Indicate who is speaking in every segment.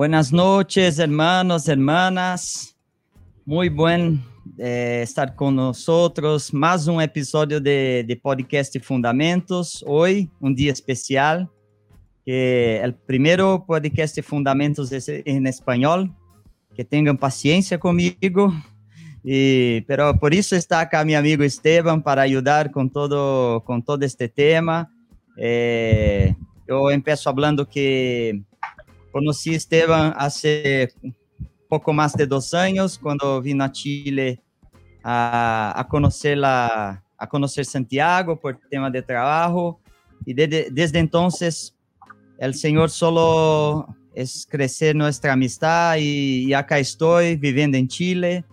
Speaker 1: Buenas noches, hermanos, hermanas. Muy buen eh, estar con nosotros. Más un episodio de, de, Podcast Fundamentos. Hoy, un día especial. Que el primero podcast Fundamentos en español. Que tengan paciencia conmigo. Y, pero por eso está acá mi amigo Esteban para ayudar con todo, con todo este tema. Eh, yo hablando que a Esteban hace poco más de dos años cuando vino a Chile a, a, conocer, la, a conocer Santiago por tema de trabajo y desde, entonces el Señor solo es crecer nuestra amistad y, y acá estoy viviendo en Chile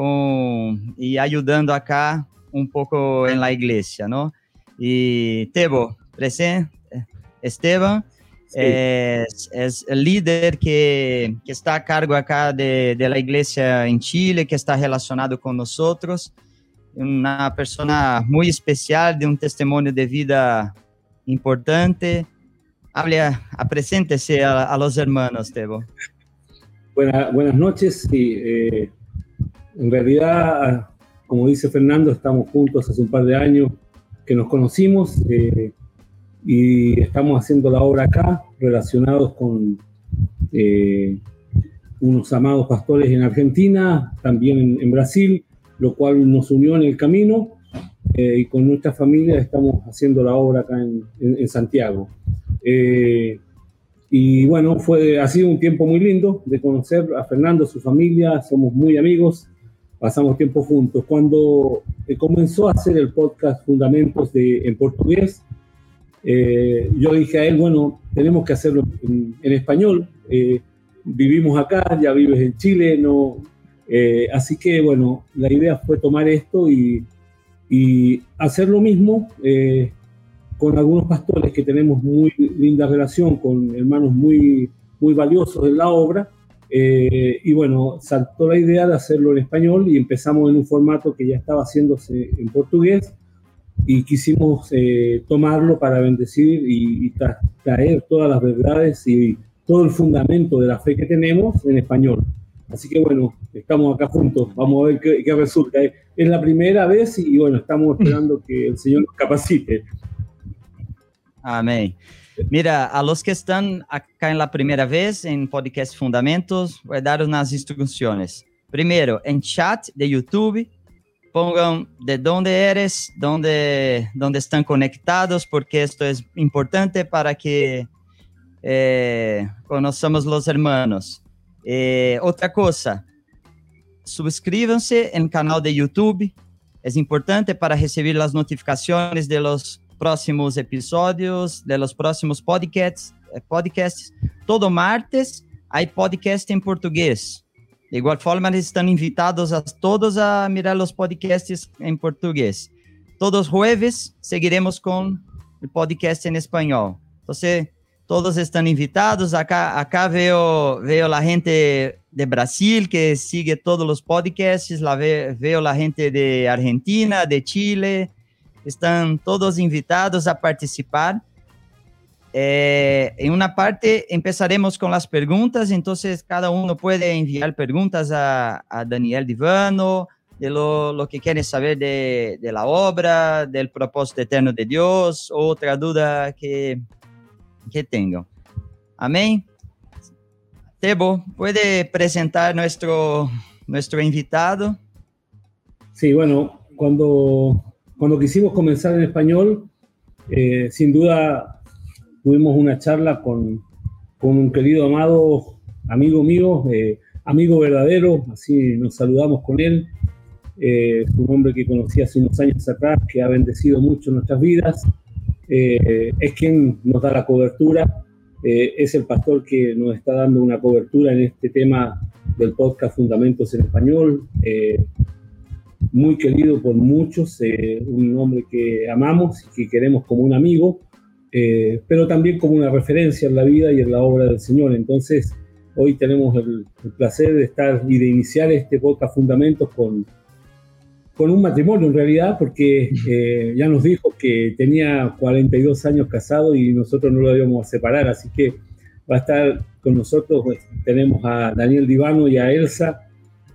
Speaker 1: con, y ayudando acá un poco en la iglesia, ¿no? Y Tebo, presente, Esteban, es, el líder que, está a cargo acá de, la iglesia en Chile, que está relacionado con nosotros, una persona muy especial, de un testimonio de vida importante. Hable, a, preséntese a, los hermanos, Tebo.
Speaker 2: buenas noches. Eh, en realidad, como dice Fernando, estamos juntos hace un par de años que nos conocimos. Eh, y estamos haciendo la obra acá, relacionados con eh, unos amados pastores en Argentina, también en, Brasil, lo cual nos unió en el camino eh, y con nuestra familia estamos haciendo la obra acá en, Santiago. Eh, y bueno, fue, ha sido un tiempo muy lindo de conocer a Fernando, su familia, somos muy amigos, pasamos tiempo juntos. Cuando comenzó a hacer el podcast Fundamentos de, en portugués, eh, yo dije a él, bueno, tenemos que hacerlo en, español. Eh, vivimos acá, ya vives en Chile, no, eh, así que bueno, la idea fue tomar esto y, y hacer lo mismo con algunos pastores que tenemos muy linda relación, con hermanos muy, muy valiosos en la obra. Y bueno, saltó la idea de hacerlo en español y empezamos en un formato que ya estaba haciéndose en portugués y quisimos eh, tomarlo para bendecir y, traer todas las verdades y todo el fundamento de la fe que tenemos en español. Así que bueno, estamos acá juntos, vamos a ver qué, resulta. Es la primera vez y bueno, estamos esperando que el Señor nos capacite.
Speaker 1: Amén. Mira, a los que están acá en la primera vez en Podcast Fundamentos, voy a dar unas instrucciones. Primero, en chat de YouTube, pongan de dónde eres, dónde, dónde están conectados, porque esto es importante para que eh, conozcamos los hermanos. Eh, otra cosa, suscríbanse en el canal de YouTube, es importante para recibir las notificaciones de los próximos episodios, de los próximos podcasts. Eh, podcasts. Todo martes hay podcast en portugués. De igual forma, están invitados a todos a mirar los podcasts en portugués. Todos jueves seguiremos con el podcast en español. Entonces, todos están invitados. Acá, acá veo, veo la gente de Brasil que sigue todos los podcasts. La veo la gente de Argentina, de Chile. Están todos invitados a participar. Eh, en una parte empezaremos con las preguntas, entonces cada uno puede enviar preguntas a, Daniel Divano, de lo, que quieren saber de, la obra, del propósito eterno de Dios, otra duda que, que tengan. Amén. Tebo, ¿puede presentar nuestro, nuestro invitado?
Speaker 2: Sí, bueno, cuando, cuando quisimos comenzar en español, eh, sin duda tuvimos una charla con, con un querido amado amigo mío, eh, amigo verdadero, así nos saludamos con él. Eh, un hombre que conocí hace unos años atrás, que ha bendecido mucho nuestras vidas. Eh, es quien nos da la cobertura, eh, es el pastor que nos está dando una cobertura en este tema del podcast Fundamentos en Español. Muy querido por muchos, un hombre que amamos y que queremos como un amigo. Eh, pero también como una referencia en la vida y en la obra del Señor. Entonces, hoy tenemos el, placer de estar y de iniciar este podcast Fundamentos con, con un matrimonio en realidad, porque eh, ya nos dijo que tenía 42 años casado y nosotros no lo íbamos a separar, así que va a estar con nosotros, pues, tenemos a Daniel Divano y a Elsa,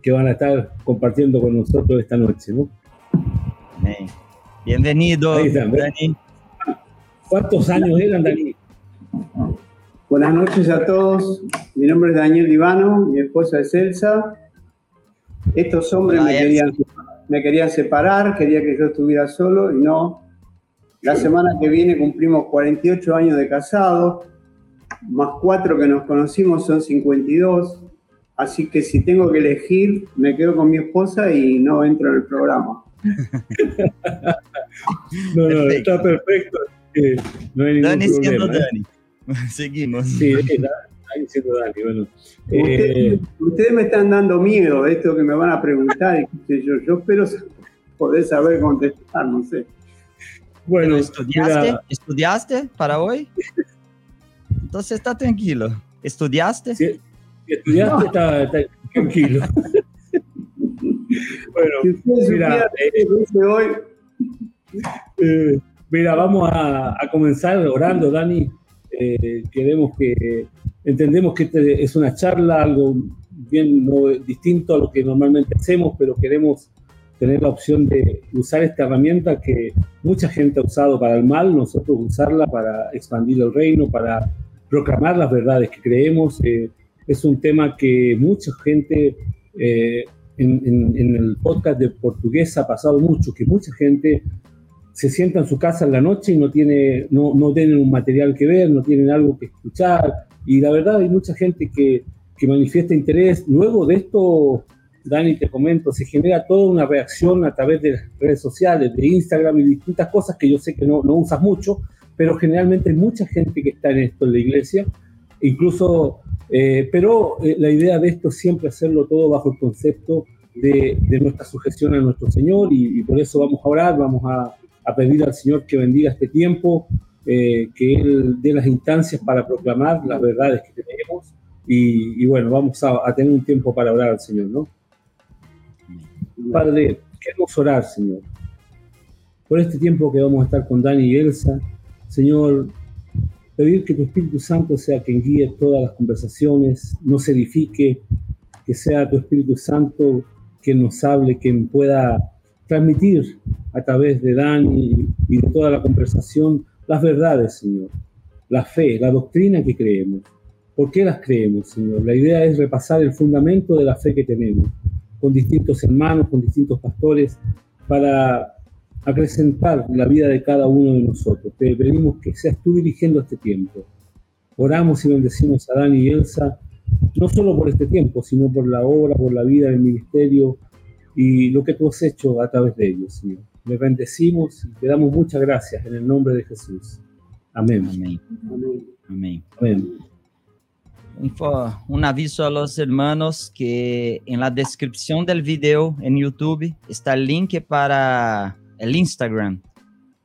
Speaker 2: que van a estar compartiendo con nosotros esta noche, ¿no?
Speaker 1: Bienvenido, Dani.
Speaker 2: ¿Cuántos años eran, Dani?
Speaker 3: Buenas noches a todos. Mi nombre es Daniel Divano, mi esposa es Elsa. Estos hombres me querían, me querían separar, quería que yo estuviera solo y no. La semana que viene cumplimos 48 años de casado, más cuatro que nos conocimos son 52. Así que si tengo que elegir, me quedo con mi esposa y no entro en el programa.
Speaker 2: no, no, está perfecto. no hay
Speaker 1: Dani
Speaker 2: ningún
Speaker 1: siendo
Speaker 2: problema, ¿eh?
Speaker 1: Dani. Seguimos.
Speaker 2: Sí, Dani siendo Dani. Bueno,
Speaker 3: Ustedes,
Speaker 2: eh,
Speaker 3: ustedes me están dando miedo de esto que me van a preguntar. yo, yo espero poder saber contestar, no sé.
Speaker 2: bueno
Speaker 1: ¿Estudiaste?
Speaker 2: mira,
Speaker 1: ¿Estudiaste para hoy? Entonces está tranquilo. ¿Estudiaste?
Speaker 2: si, estudiaste, está, está tranquilo. bueno, mira, eh,
Speaker 3: hoy,
Speaker 2: Eh, mira, vamos a, a comenzar orando, Dani. Eh, queremos que entendemos que este es una charla, algo bien no, distinto a lo que normalmente hacemos, pero queremos tener la opción de usar esta herramienta que mucha gente ha usado para el mal, nosotros usarla para expandir el reino, para proclamar las verdades que creemos. Eh, es un tema que mucha gente eh, en, en- en el podcast de portugués ha pasado mucho, que mucha gente se sienta en su casa en la noche y no, tiene, no, no tienen un material que ver, no tienen algo que escuchar. Y la verdad hay mucha gente que, que manifiesta interés. Luego de esto, Dani, te comento, se genera toda una reacción a través de las redes sociales, de Instagram y distintas cosas que yo sé que no, no usas mucho, pero generalmente hay mucha gente que está en esto en la iglesia. Incluso, eh, pero eh, la idea de esto es siempre hacerlo todo bajo el concepto de, de nuestra sujeción a nuestro Señor y, y por eso vamos a orar, vamos a, a pedir al Señor que bendiga este tiempo, eh, que Él dé las instancias para proclamar las verdades que tenemos y, y bueno, vamos a, a tener un tiempo para orar al Señor, ¿no? Padre, queremos orar, Señor, por este tiempo que vamos a estar con Dani y Elsa. Señor, pedir que tu Espíritu Santo sea quien guíe todas las conversaciones, nos edifique, que sea tu Espíritu Santo quien nos hable, quien pueda transmitir a través de Dani y de toda la conversación las verdades, Señor, la fe, la doctrina que creemos. ¿Por qué las creemos, Señor? La idea es repasar el fundamento de la fe que tenemos, con distintos hermanos, con distintos pastores, para acrecentar la vida de cada uno de nosotros. Te pedimos que seas tú dirigiendo este tiempo. Oramos y bendecimos a Dani y Elsa, no solo por este tiempo, sino por la obra, por la vida del ministerio y lo que tú has hecho a través de ellos, Señor. Les bendecimos y te damos muchas gracias en el nombre de Jesús. Amén.
Speaker 1: Amén.
Speaker 3: amén.
Speaker 1: Amén. Un aviso a los hermanos que en la descripción del video en YouTube está el link para el Instagram,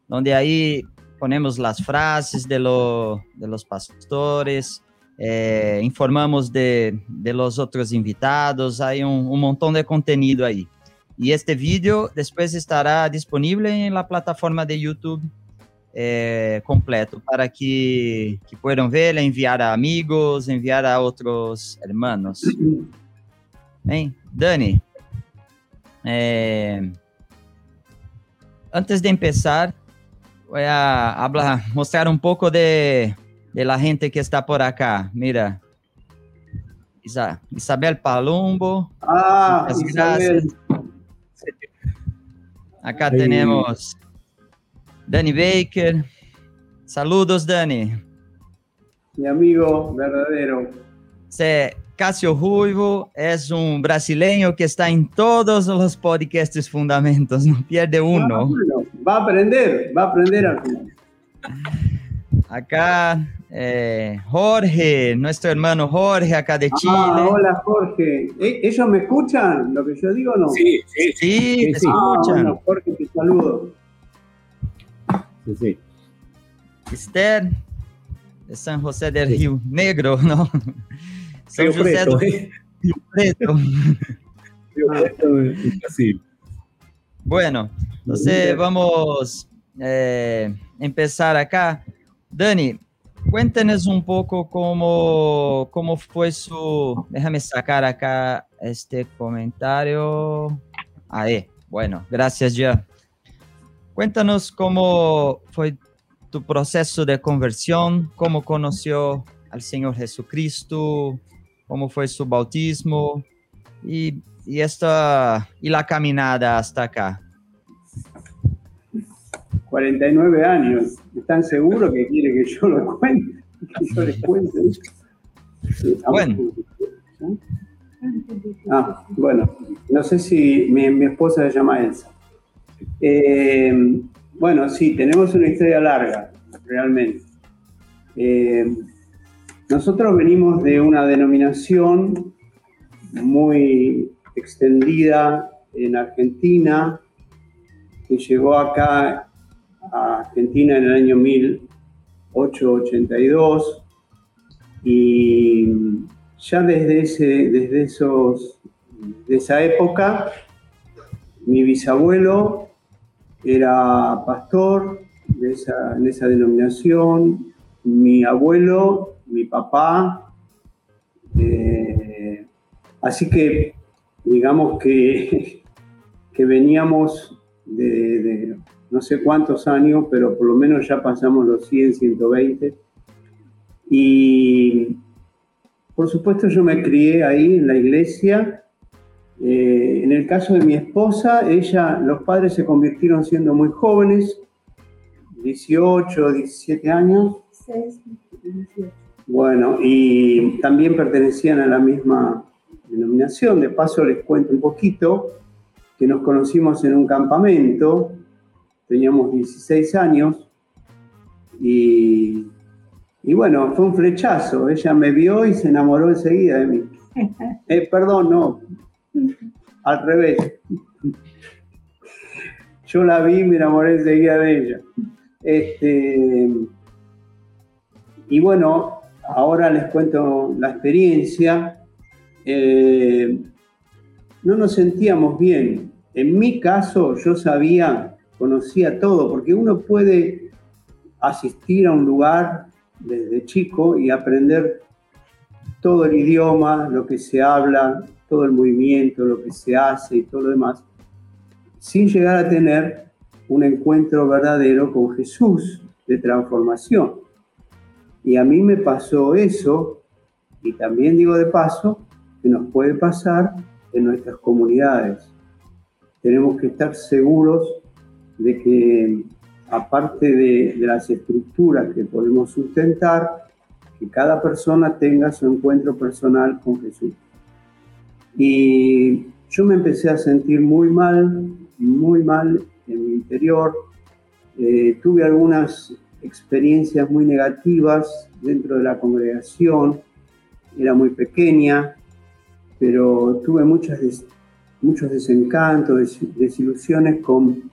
Speaker 1: donde ahí ponemos las frases de, lo- de los pastores, eh, informamos de, de los otros invitados, hay un, un montón de contenido ahí. Y este video después estará disponible en la plataforma de YouTube eh, completo para que, que puedan ver, enviar a amigos, enviar a otros hermanos. Bem, Dani, eh, antes de empezar, voy a hablar, mostrar un poco de, de la gente que está por acá. Mira, Isa- Isabel Palumbo,
Speaker 3: Ah, Isabel.
Speaker 1: acá
Speaker 2: Ahí.
Speaker 1: tenemos Dani Baker. Saludos, Dani.
Speaker 3: mi amigo verdadero.
Speaker 1: Cê- Cássio Ruivo es un brasileño que está en todos los podcasts Fundamentos, no pierde
Speaker 3: Ah,
Speaker 1: uno.
Speaker 3: bueno, va a aprender, va a aprender al final.
Speaker 1: Acá eh, Jorge, nuestro hermano Jorge, acá de
Speaker 3: Ah,
Speaker 1: Chile.
Speaker 3: hola Jorge. ¿E- ¿Ellos me escuchan lo que yo digo o no?
Speaker 2: Sí, sí,
Speaker 1: Sí, te
Speaker 2: Sí.
Speaker 3: Ah,
Speaker 1: escuchan.
Speaker 3: bueno, Jorge, te saludo.
Speaker 2: sí, sí.
Speaker 1: Esther, de San José del Rio Negro, ¿no? São
Speaker 2: Río
Speaker 1: José
Speaker 2: Preto,
Speaker 1: do
Speaker 2: ¿eh?
Speaker 1: Rio Preto.
Speaker 2: Brasil.
Speaker 1: Bueno, entonces vamos a eh, empezar acá. Dani, cuéntenos un poco cómo, cómo fue su... Déjame sacar acá este comentario. Ahí, bueno, gracias ya. Cuéntanos cómo fue tu proceso de conversión, cómo conoció al Señor Jesucristo, cómo fue su bautismo y, y, esta, y la caminada hasta acá.
Speaker 3: 49 años. ¿Están seguros que quiere que yo lo cuente? Que yo les cuente.
Speaker 1: Bueno.
Speaker 3: Ah, bueno, no sé si mi, esposa se llama Elsa. Eh, bueno, sí, tenemos una historia larga, realmente. Eh, nosotros venimos de una denominación muy extendida en Argentina, que llegó acá a Argentina en el año 1882 y ya desde, ese, desde esos, esa época mi bisabuelo era pastor de esa, en esa denominación, mi abuelo, mi papá, eh, así que digamos que, que veníamos de, no sé cuántos años, pero por lo menos ya pasamos los 100, 120. Y por supuesto yo me crié ahí en la iglesia. Eh, en el caso de mi esposa, ella, los padres se convirtieron siendo muy jóvenes, 18, 17 años. Bueno, y también pertenecían a la misma denominación. De paso les cuento un poquito que nos conocimos en un campamento teníamos 16 años y, bueno, fue un flechazo. Ella me vio y se enamoró enseguida de mí. Eh, perdón, no, al revés. Yo la vi y me enamoré enseguida de ella. Este, y bueno, ahora les cuento la experiencia. Eh, no nos sentíamos bien. En mi caso, yo sabía conocía todo, porque uno puede asistir a un lugar desde chico y aprender todo el idioma, lo que se habla, todo el movimiento, lo que se hace y todo lo demás, sin llegar a tener un encuentro verdadero con Jesús de transformación. Y a mí me pasó eso, y también digo de paso, que nos puede pasar en nuestras comunidades. Tenemos que estar seguros de que aparte de, las estructuras que podemos sustentar, que cada persona tenga su encuentro personal con Jesús. Y yo me empecé a sentir muy mal, muy mal en mi interior. Eh, tuve algunas experiencias muy negativas dentro de la congregación. Era muy pequeña, pero tuve muchos desencantos, desilusiones con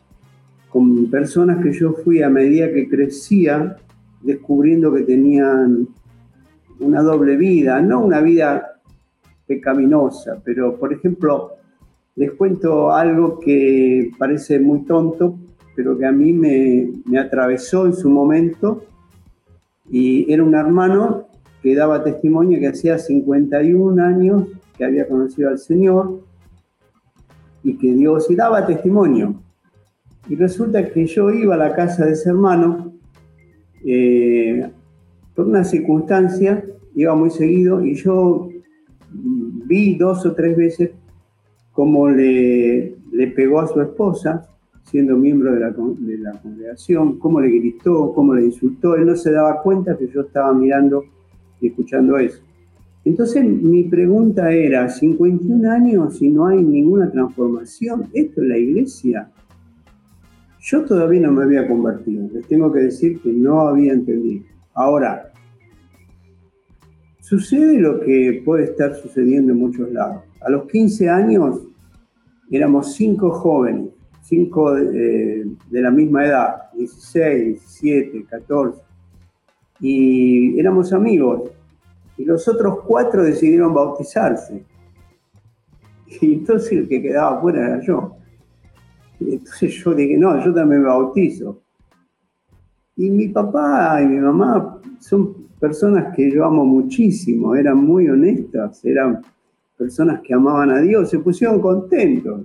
Speaker 3: con personas que yo fui a medida que crecía, descubriendo que tenían una doble vida, no una vida pecaminosa, pero por ejemplo, les cuento algo que parece muy tonto, pero que a mí me, atravesó en su momento, y era un hermano que daba testimonio que hacía 51 años que había conocido al Señor y que Dios y daba testimonio. Y resulta que yo iba a la casa de ese hermano, eh, por una circunstancia, iba muy seguido y yo vi dos o tres veces cómo le pegó a su esposa, siendo miembro de la, de la, congregación, cómo le gritó, cómo le insultó. Él no se daba cuenta que yo estaba mirando y escuchando eso. Entonces mi pregunta era, 51 años y no hay ninguna transformación, ¿esto es la iglesia? Yo todavía no me había convertido, les tengo que decir que no había entendido. Ahora, sucede lo que puede estar sucediendo en muchos lados. A los 15 años éramos cinco jóvenes, cinco de, de la misma edad, 16, 17, 14, y éramos amigos. Y los otros cuatro decidieron bautizarse. Y entonces el que quedaba fuera era yo. Entonces yo dije, no, yo también me bautizo. Y mi papá y mi mamá son personas que yo amo muchísimo, eran muy honestas, eran personas que amaban a Dios, se pusieron contentos.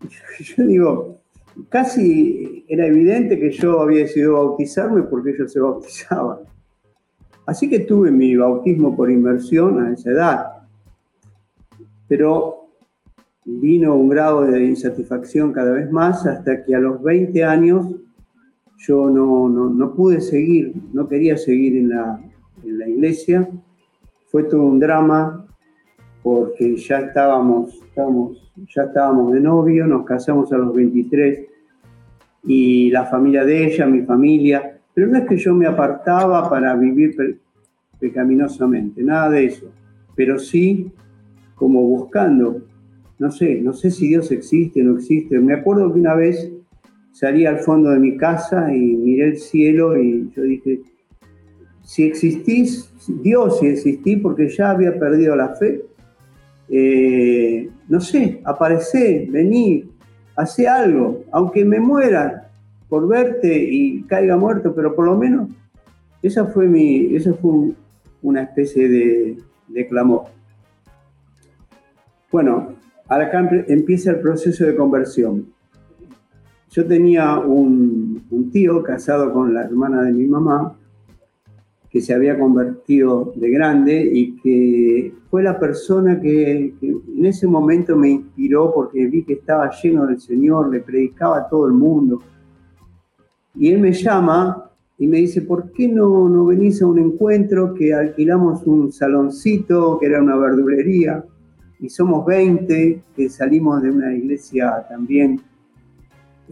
Speaker 3: Yo digo, casi era evidente que yo había decidido bautizarme porque ellos se bautizaban. Así que tuve mi bautismo por inmersión a esa edad. Pero vino un grado de insatisfacción cada vez más hasta que a los 20 años yo no, no, pude seguir, no quería seguir en la, en la, iglesia. Fue todo un drama porque ya estábamos, estábamos, ya estábamos de novio, nos casamos a los 23 y la familia de ella, mi familia, pero no es que yo me apartaba para vivir pecaminosamente, nada de eso, pero sí como buscando, no sé, no sé si Dios existe o no existe. Me acuerdo que una vez salí al fondo de mi casa y miré el cielo y yo dije, si existís, Dios, si existí, porque ya había perdido la fe, eh, no sé, aparecé, vení, hace algo, aunque me muera por verte y caiga muerto, pero por lo menos esa fue mi, esa fue una especie de, de clamor. Bueno, acá empieza el proceso de conversión. Yo tenía un, tío casado con la hermana de mi mamá, que se había convertido de grande y que fue la persona que, en ese momento me inspiró porque vi que estaba lleno del Señor, le predicaba a todo el mundo. Y él me llama y me dice, ¿por qué no, no venís a un encuentro que alquilamos un saloncito, que era una verdulería? Y somos 20 que salimos de una iglesia también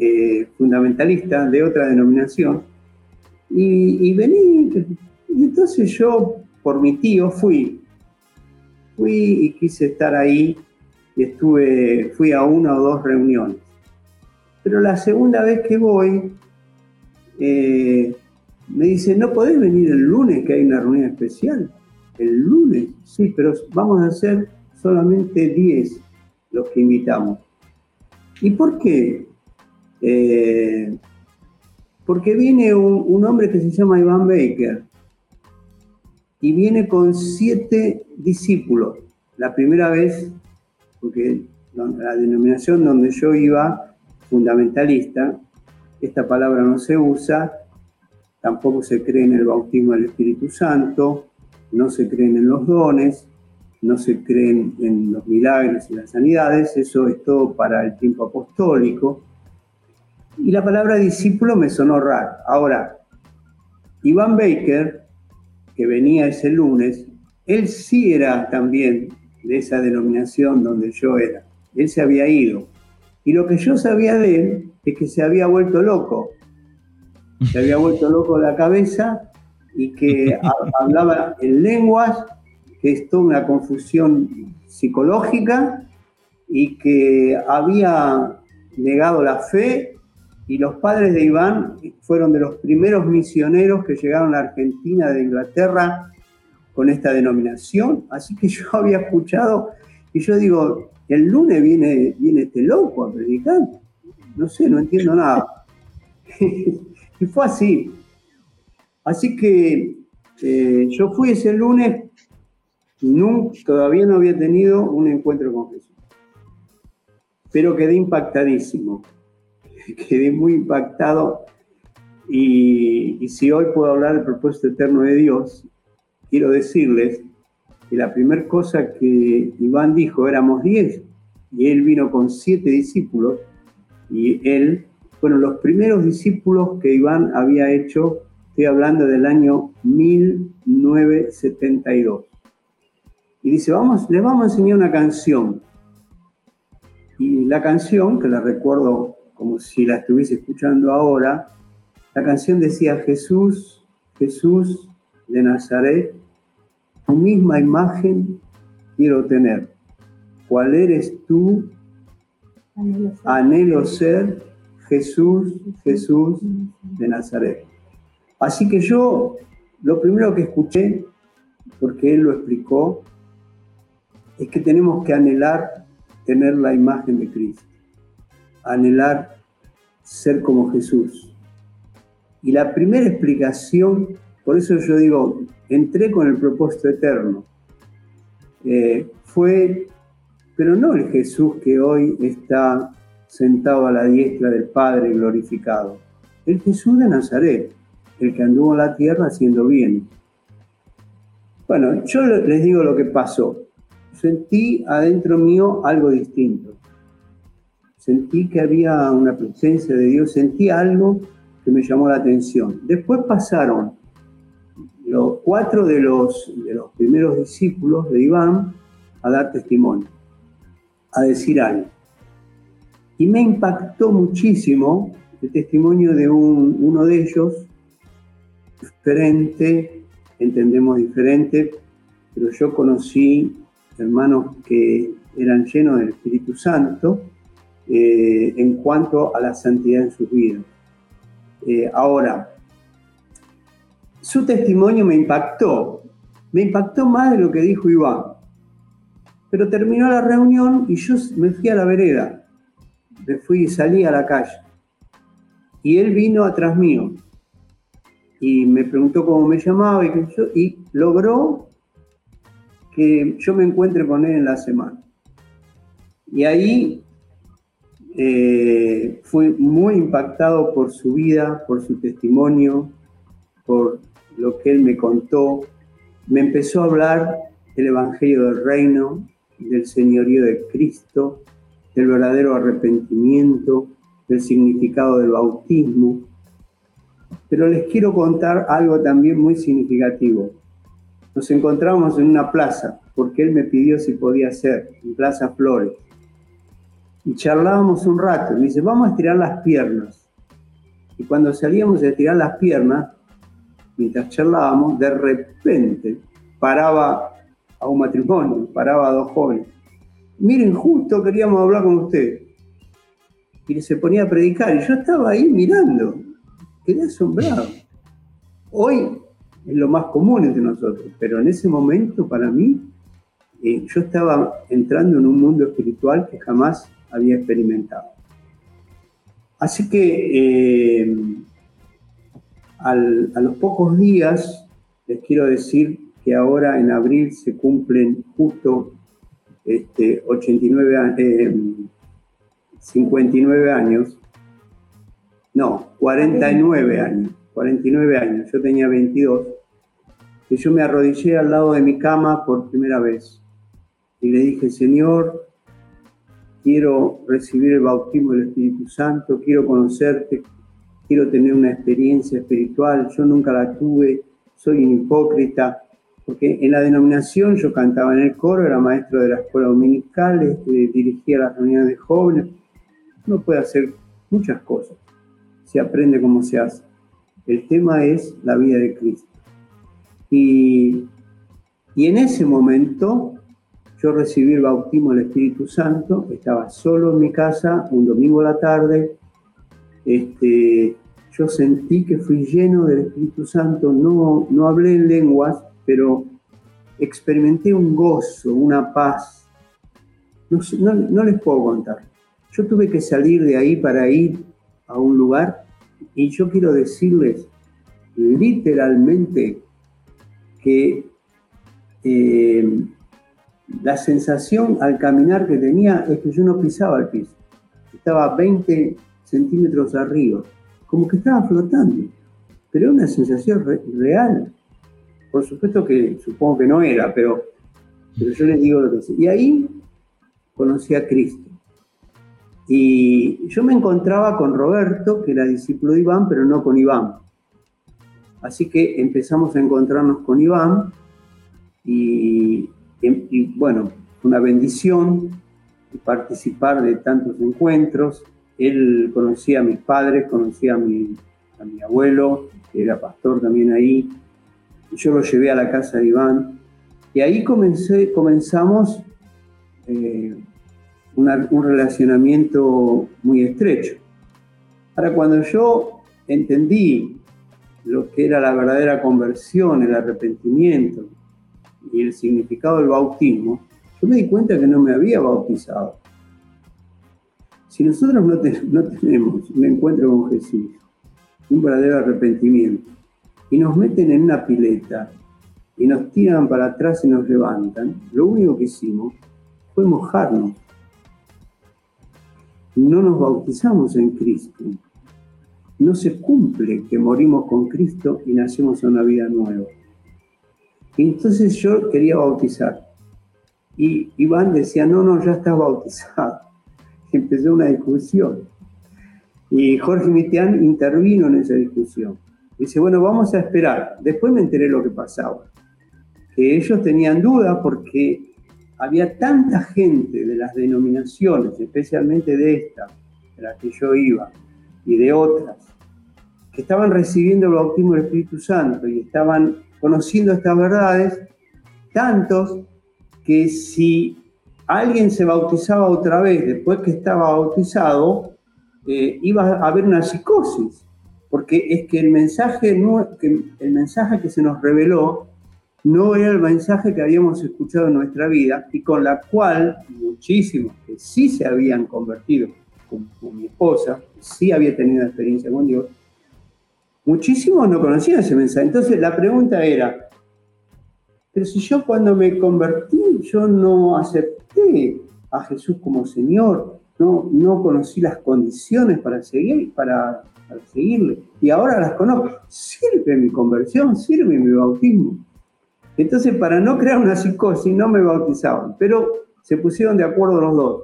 Speaker 3: eh, fundamentalista de otra denominación, y, vení, y entonces yo, por mi tío, fui, fui y quise estar ahí, y estuve, fui a una o dos reuniones. Pero la segunda vez que voy, eh, me dice, ¿no podés venir el lunes que hay una reunión especial? El lunes, sí, pero vamos a hacer solamente 10 los que invitamos. ¿Y por qué? Eh, porque viene un, hombre que se llama Iván Baker y viene con siete discípulos. La primera vez, porque la denominación donde yo iba, fundamentalista, esta palabra no se usa, tampoco se cree en el bautismo del Espíritu Santo, no se creen en los dones, no se creen en los milagros y las sanidades, eso es todo para el tiempo apostólico. Y la palabra discípulo me sonó raro. Ahora, Iván Baker, que venía ese lunes, él sí era también de esa denominación donde yo era. Él se había ido. Y lo que yo sabía de él es que se había vuelto loco. Se había vuelto loco la cabeza y que hablaba en lenguas, que es toda una confusión psicológica y que había negado la fe y los padres de Iván fueron de los primeros misioneros que llegaron a Argentina de Inglaterra con esta denominación. Así que yo había escuchado y yo digo, el lunes viene, viene este loco a predicar. No sé, no entiendo nada. y fue así. Así que eh, yo fui ese lunes y todavía no había tenido un encuentro con Jesús. Pero quedé impactadísimo quedé muy impactado y, si hoy puedo hablar del propósito eterno de Dios, quiero decirles que la primera cosa que Iván dijo, éramos diez, y él vino con siete discípulos, y él, fueron los primeros discípulos que Iván había hecho, estoy hablando del año 1972. Y dice, vamos, les vamos a enseñar una canción. Y la canción, que la recuerdo como si la estuviese escuchando ahora, la canción decía, Jesús, Jesús de Nazaret, tu misma imagen quiero tener. ¿Cuál eres tú? Anhelo ser, Jesús, Jesús de Nazaret. Así que yo lo primero que escuché, porque él lo explicó, es que tenemos que anhelar tener la imagen de Cristo. Anhelar ser como Jesús. Y la primera explicación, por eso yo digo, entré con el propósito eterno, eh, fue, pero no el Jesús que hoy está sentado a la diestra del Padre glorificado, el Jesús de Nazaret, el que anduvo en la tierra haciendo bien. Bueno, yo les digo lo que pasó. Sentí adentro mío algo distinto. Sentí que había una presencia de Dios, sentí algo que me llamó la atención. Después pasaron los cuatro de los, de los primeros discípulos de Iván a dar testimonio, a decir algo. Y me impactó muchísimo el testimonio de uno de ellos, diferente, entendemos diferente, pero yo conocí hermanos que eran llenos del Espíritu Santo eh, en cuanto a la santidad en sus vidas. Eh, ahora, su testimonio me impactó, me impactó más de lo que dijo Iván. Pero terminó la reunión y yo me fui a la vereda, me fui y salí a la calle. Y él vino atrás mío y me preguntó cómo me llamaba y, y logró que yo me encuentre con él en la semana. Y ahí eh, fui muy impactado por su vida, por su testimonio, por lo que él me contó. Me empezó a hablar del Evangelio del Reino, del señorío de Cristo, del verdadero arrepentimiento, del significado del bautismo. Pero les quiero contar algo también muy significativo. Nos encontramos en una plaza, porque él me pidió si podía ser, en Plaza Flores. Y charlábamos un rato. Me dice, vamos a estirar las piernas. Y cuando salíamos a estirar las piernas, mientras charlábamos, de repente paraba a un matrimonio, paraba a dos jóvenes. Miren, justo queríamos hablar con usted. Y se ponía a predicar. Y yo estaba ahí mirando. Quedé asombrado. Hoy es lo más común entre nosotros, pero en ese momento para mí eh, yo estaba entrando en un mundo espiritual que jamás había experimentado. Así que eh, a los pocos días les quiero decir que ahora en abril se cumplen justo este, 89, 59 eh, años, no, 49 años 49 años, yo tenía 22, que yo me arrodillé al lado de mi cama por primera vez. Y le dije, Señor, quiero recibir el bautismo del Espíritu Santo, quiero conocerte, quiero tener una experiencia espiritual, yo nunca la tuve, soy un hipócrita, porque en la denominación yo cantaba en el coro, era maestro de la escuela dominical, este, dirigía las reuniones de jóvenes, uno puede hacer muchas cosas, se aprende cómo se hace. El tema es la vida de Cristo. Y, en ese momento yo recibí el bautismo del Espíritu Santo, estaba solo en mi casa un domingo a la tarde, este, yo sentí que fui lleno del Espíritu Santo, no, no hablé en lenguas, pero experimenté un gozo, una paz. No, no, les puedo contar. Yo tuve que salir de ahí para ir a un lugar y yo quiero decirles literalmente que eh, la sensación al caminar que tenía es que yo no pisaba el piso. Estaba 20 centímetros arriba, como que estaba flotando. Pero era una sensación real. Por supuesto que supongo que no era, pero, pero yo les digo lo que sé. Y ahí conocí a Cristo. Y yo me encontraba con Roberto, que era discípulo de Iván, pero no con Iván. Así que empezamos a encontrarnos con Iván y, bueno, una bendición participar de tantos encuentros. Él conocía a mis padres, conocía a mi, a mi abuelo, que era pastor también ahí. Yo lo llevé a la casa de Iván y ahí comencé, comenzamos eh, un relacionamiento muy estrecho. Ahora, cuando yo entendí lo que era la verdadera conversión, el arrepentimiento y el significado del bautismo, yo me di cuenta que no me había bautizado. Si nosotros no, tenemos un encuentro con Jesús, un verdadero arrepentimiento, y nos meten en una pileta y nos tiran para atrás y nos levantan, lo único que hicimos fue mojarnos. No nos bautizamos en Cristo. No se cumple que morimos con Cristo y nacemos en una vida nueva. Entonces yo quería bautizar. Y Iván decía, no, no, ya estás bautizado. Empezó una discusión. Y Jorge Mitián intervino en esa discusión. Dice, bueno, vamos a esperar. Después me enteré lo que pasaba. Que ellos tenían dudas porque había tanta gente de las denominaciones, especialmente de esta, de la que yo iba, y de otras, que estaban recibiendo el bautismo del Espíritu Santo y estaban conociendo estas verdades, tantos que si alguien se bautizaba otra vez después que estaba bautizado, eh, iba a haber una psicosis, porque es que el mensaje, que el mensaje que se nos reveló no era el mensaje que habíamos escuchado en nuestra vida y con la cual muchísimos que sí se habían convertido, como, mi esposa, sí había tenido experiencia con Dios, muchísimos no conocían ese mensaje. Entonces la pregunta era, pero si yo cuando me convertí, yo no acepté a Jesús como Señor, no, no conocí las condiciones para, seguir, para, para seguirle, y ahora las conozco, sirve mi conversión, sirve mi bautismo. Entonces, para no crear una psicosis, no me bautizaban, pero se pusieron de acuerdo los dos.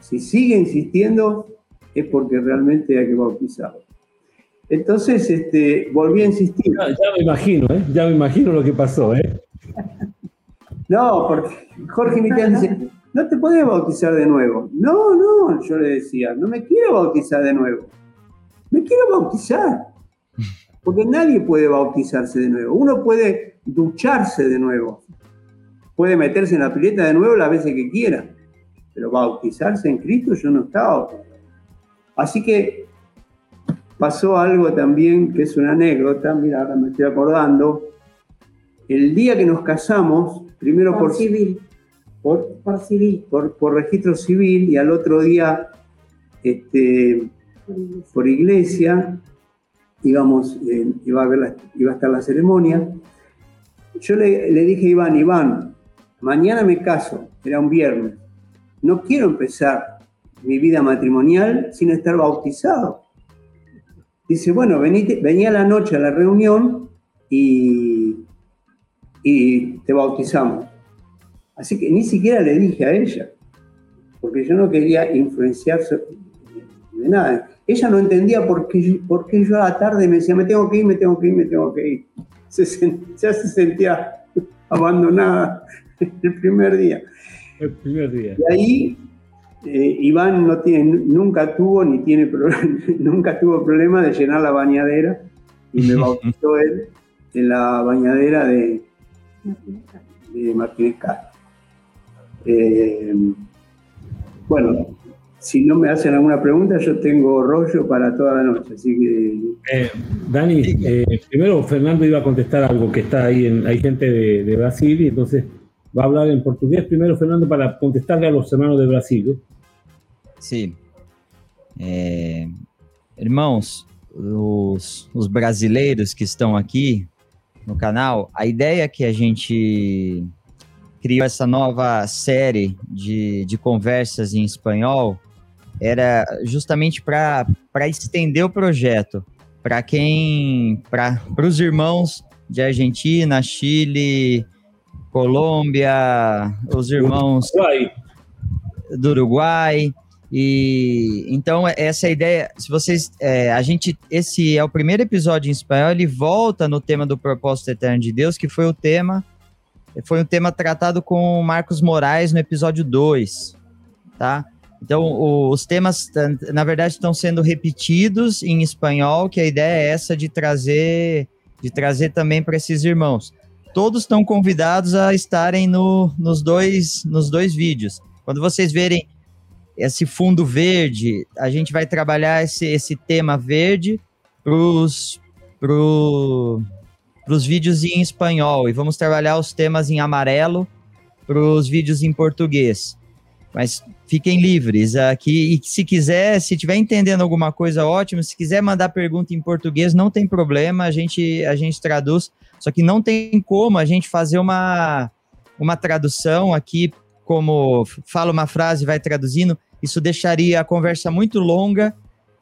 Speaker 3: Si sigue insistiendo, es porque realmente hay que bautizar. Entonces, este, volví a insistir.
Speaker 2: Ya, me imagino, ¿eh? Ya me imagino lo que pasó, ¿eh?
Speaker 3: no, porque Jorge Mitán dice, no te podés bautizar de nuevo. No, no, yo le decía, no me quiero bautizar de nuevo. Me quiero bautizar. Porque nadie puede bautizarse de nuevo. Uno puede ducharse de nuevo. Puede meterse en la pileta de nuevo las veces que quiera. Pero bautizarse en Cristo yo no estaba. Así que pasó algo también que es una anécdota. Mira, ahora me estoy acordando. El día que nos casamos, primero por,
Speaker 4: civil.
Speaker 3: Por, civil. Por, por registro civil y al otro día este, por iglesia íbamos, eh, iba, a ver iba a estar la ceremonia. Yo le, dije a Iván, Iván, mañana me caso, era un viernes. No quiero empezar mi vida matrimonial sin estar bautizado. Dice, bueno, venía la noche a la reunión y, y te bautizamos. Así que ni siquiera le dije a ella, porque yo no quería influenciar de nada. Ella no entendía por qué, por qué yo a la tarde me decía, me tengo que ir, me tengo que ir, me tengo que ir. Se, ya se sentía abandonada el primer día.
Speaker 2: El primer día.
Speaker 3: Y ahí eh, Iván no tiene, nunca tuvo ni tiene nunca tuvo problema de llenar la bañadera y me bautizó él en la bañadera de, de Martínez Castro. Eh, bueno, si no me hacen alguna pregunta, yo tengo rollo para toda la noche, así que...
Speaker 2: Eh, Dani, eh, primero Fernando iba a contestar algo que está ahí, en, hay gente de, Brasil y entonces va a hablar en portugués primero Fernando para contestarle a los hermanos de Brasil.
Speaker 1: Sí. Eh, irmãos, os, os brasileiros que estão aqui no canal, a ideia que a gente criou essa nova série de, de conversas em espanhol era justamente para estender o projeto para quem, para os irmãos de Argentina, Chile, Colômbia, os irmãos Uruguai. do Uruguai. E então essa ideia, se vocês, é, a gente, esse é o primeiro episódio em espanhol, ele volta no tema do propósito eterno de Deus, que foi o tema, foi um tema tratado com Marcos Moraes no episódio 2, tá? Então, os temas, na verdade, estão sendo repetidos em espanhol, que a ideia é essa de trazer, de trazer também para esses irmãos. Todos estão convidados a estarem no, nos, dois, nos dois vídeos. Quando vocês verem esse fundo verde, a gente vai trabalhar esse, esse tema verde para os pro, vídeos em espanhol e vamos trabalhar os temas em amarelo para os vídeos em português. Mas fiquem livres aqui. E se quiser, se tiver entendendo alguma coisa, ótimo. Se quiser mandar pergunta em português, não tem problema, a gente, a gente traduz. Só que não tem como a gente fazer uma, uma tradução aqui, como fala uma frase vai traduzindo. Isso deixaria a conversa muito longa.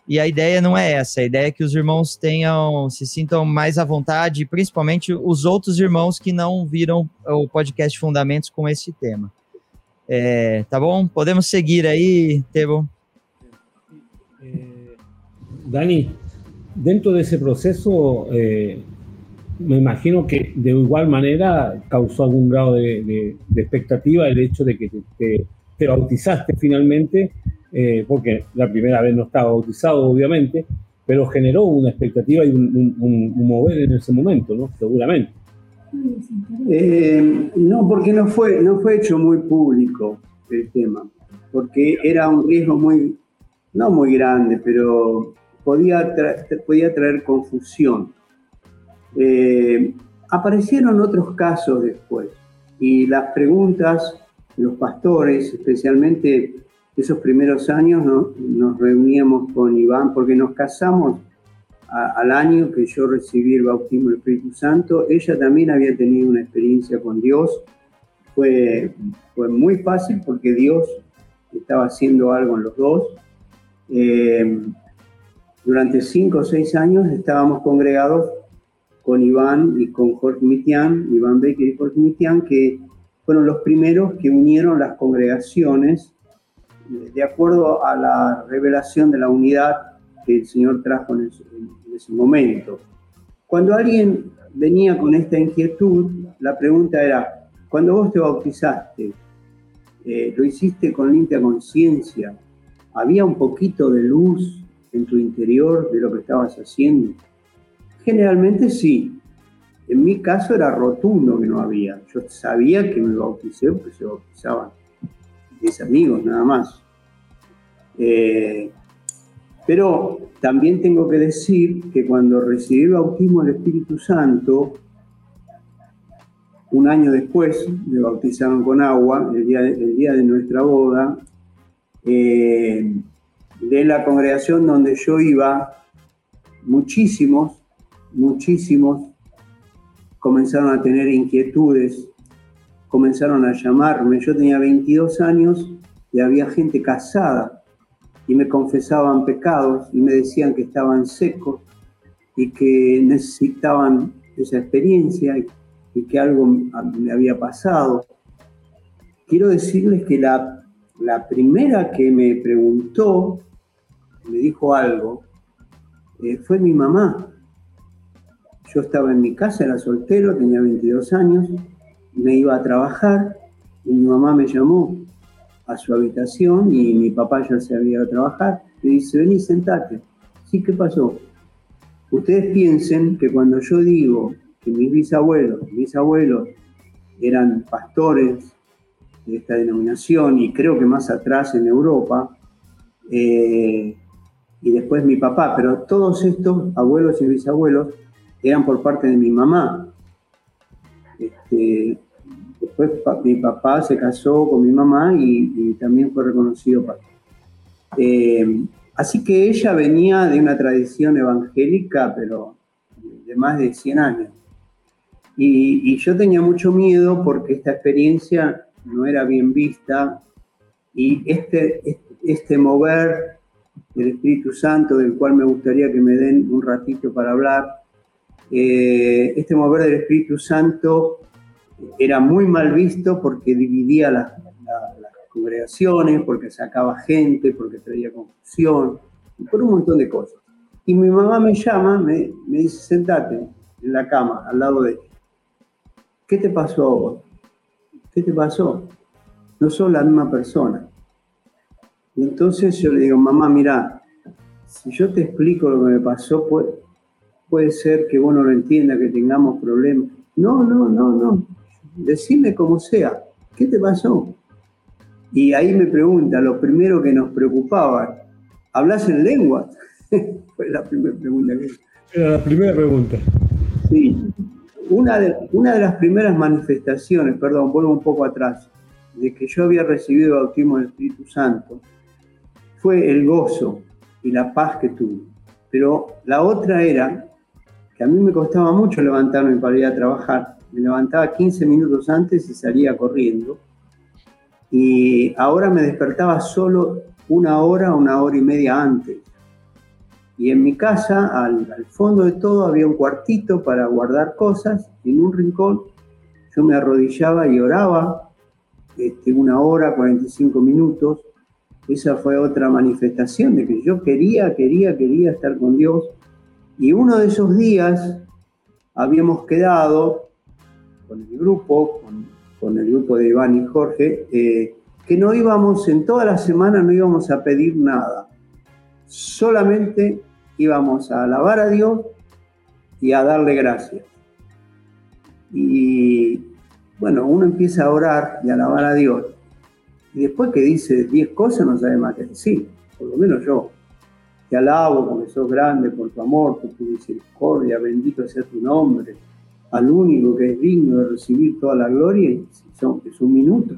Speaker 1: E a ideia não é essa, a ideia é que os irmãos tenham, se sintam mais à vontade, principalmente os outros irmãos que não viram o podcast Fundamentos com esse tema. É, tá bom? Podemos seguir aí, Tebo.
Speaker 2: Eh, Dani, dentro de ese proceso, eh, me imagino que de igual manera causó algún grado de, expectativa el hecho de que te, te, te bautizaste finalmente, eh, porque la primera vez no estaba bautizado, obviamente, pero generó una expectativa y un, mover en ese momento, ¿no? Seguramente.
Speaker 3: Eh, no, porque no fue, no fue hecho muy público el tema, porque era un riesgo muy, no muy grande, pero podía, podía traer confusión. Eh, aparecieron otros casos después y las preguntas, los pastores, especialmente esos primeros años, ¿no? nos reuníamos con Iván porque nos casamos al año que yo recibí el bautismo del Espíritu Santo, ella también había tenido una experiencia con Dios. Fue, fue muy fácil porque Dios estaba haciendo algo en los dos. Eh, durante cinco o seis años estábamos congregados con Iván y con Jorge Mitián, Iván Baker y Jorge Mitián, que fueron los primeros que unieron las congregaciones de acuerdo a la revelación de la unidad que el Señor trajo en, en ese momento. Cuando alguien venía con esta inquietud, la pregunta era, cuando vos te bautizaste, eh, ¿lo hiciste con limpia conciencia? ¿Había un poquito de luz en tu interior de lo que estabas haciendo? Generalmente sí. En mi caso era rotundo que no había. Yo sabía que me bauticé porque se bautizaban mis amigos nada más. Eh, pero también tengo que decir que cuando recibí bautismo del Espíritu Santo, un año después me bautizaron con agua, el día de, día de nuestra boda, eh, de la congregación donde yo iba, muchísimos, muchísimos comenzaron a tener inquietudes, comenzaron a llamarme. Yo tenía 22 años y había gente casada y me confesaban pecados y me decían que estaban secos y que necesitaban esa experiencia y, que algo me había pasado. Quiero decirles que la, la primera que me preguntó, me dijo algo, eh, fue mi mamá. Yo estaba en mi casa, era soltero, tenía 22 años, me iba a trabajar y mi mamá me llamó a su habitación y mi papá ya se había ido a trabajar. Le dice, vení, sentate. Sí, ¿qué pasó? Ustedes piensen que cuando yo digo que mis bisabuelos, mis abuelos eran pastores de esta denominación y creo que más atrás en Europa, eh, y después mi papá, pero todos estos abuelos y bisabuelos eran por parte de mi mamá. Este, Después mi papá se casó con mi mamá y, y también fue reconocido pastor. Eh, así que ella venía de una tradición evangélica, pero de más de 100 años. Y, y, yo tenía mucho miedo porque esta experiencia no era bien vista y este, este mover del Espíritu Santo, del cual me gustaría que me den un ratito para hablar, eh, este mover del Espíritu Santo era muy mal visto porque dividía las, congregaciones, porque sacaba gente, porque traía confusión, por un montón de cosas. Y mi mamá me llama, me, dice, sentate en la cama, al lado de ella. ¿Qué te pasó vos? ¿Qué te pasó? No sos la misma persona. Y entonces yo le digo, mamá, mira, si yo te explico lo que me pasó, puede, puede ser que vos no lo entiendas, que tengamos problemas. No, no, no, no decime como sea, ¿qué te pasó? Y ahí me pregunta, lo primero que nos preocupaba, ¿hablas en lengua? Fue la primera pregunta que...
Speaker 2: Era la primera pregunta.
Speaker 3: Sí. Una de, una de las primeras manifestaciones, perdón, vuelvo un poco atrás, de que yo había recibido el bautismo del Espíritu Santo fue el gozo y la paz que tuve. Pero la otra era que a mí me costaba mucho levantarme para ir a trabajar. Me levantaba 15 minutos antes y salía corriendo. Y ahora me despertaba solo una hora, una hora y media antes. Y en mi casa, al, fondo de todo, había un cuartito para guardar cosas. En un rincón yo me arrodillaba y oraba este, una hora, 45 minutos. Esa fue otra manifestación de que yo quería, quería, quería estar con Dios. Y uno de esos días habíamos quedado con el grupo, con, el grupo de Iván y Jorge, eh, que no íbamos, en toda la semana no íbamos a pedir nada. Solamente íbamos a alabar a Dios y a darle gracias. Y bueno, uno empieza a orar y a alabar a Dios. Y después que dice diez cosas no sabe más que decir, por lo menos yo. Te alabo porque sos grande, por tu amor, por tu misericordia, bendito sea tu nombre. Al único que es digno de recibir toda la gloria, son, es un minuto.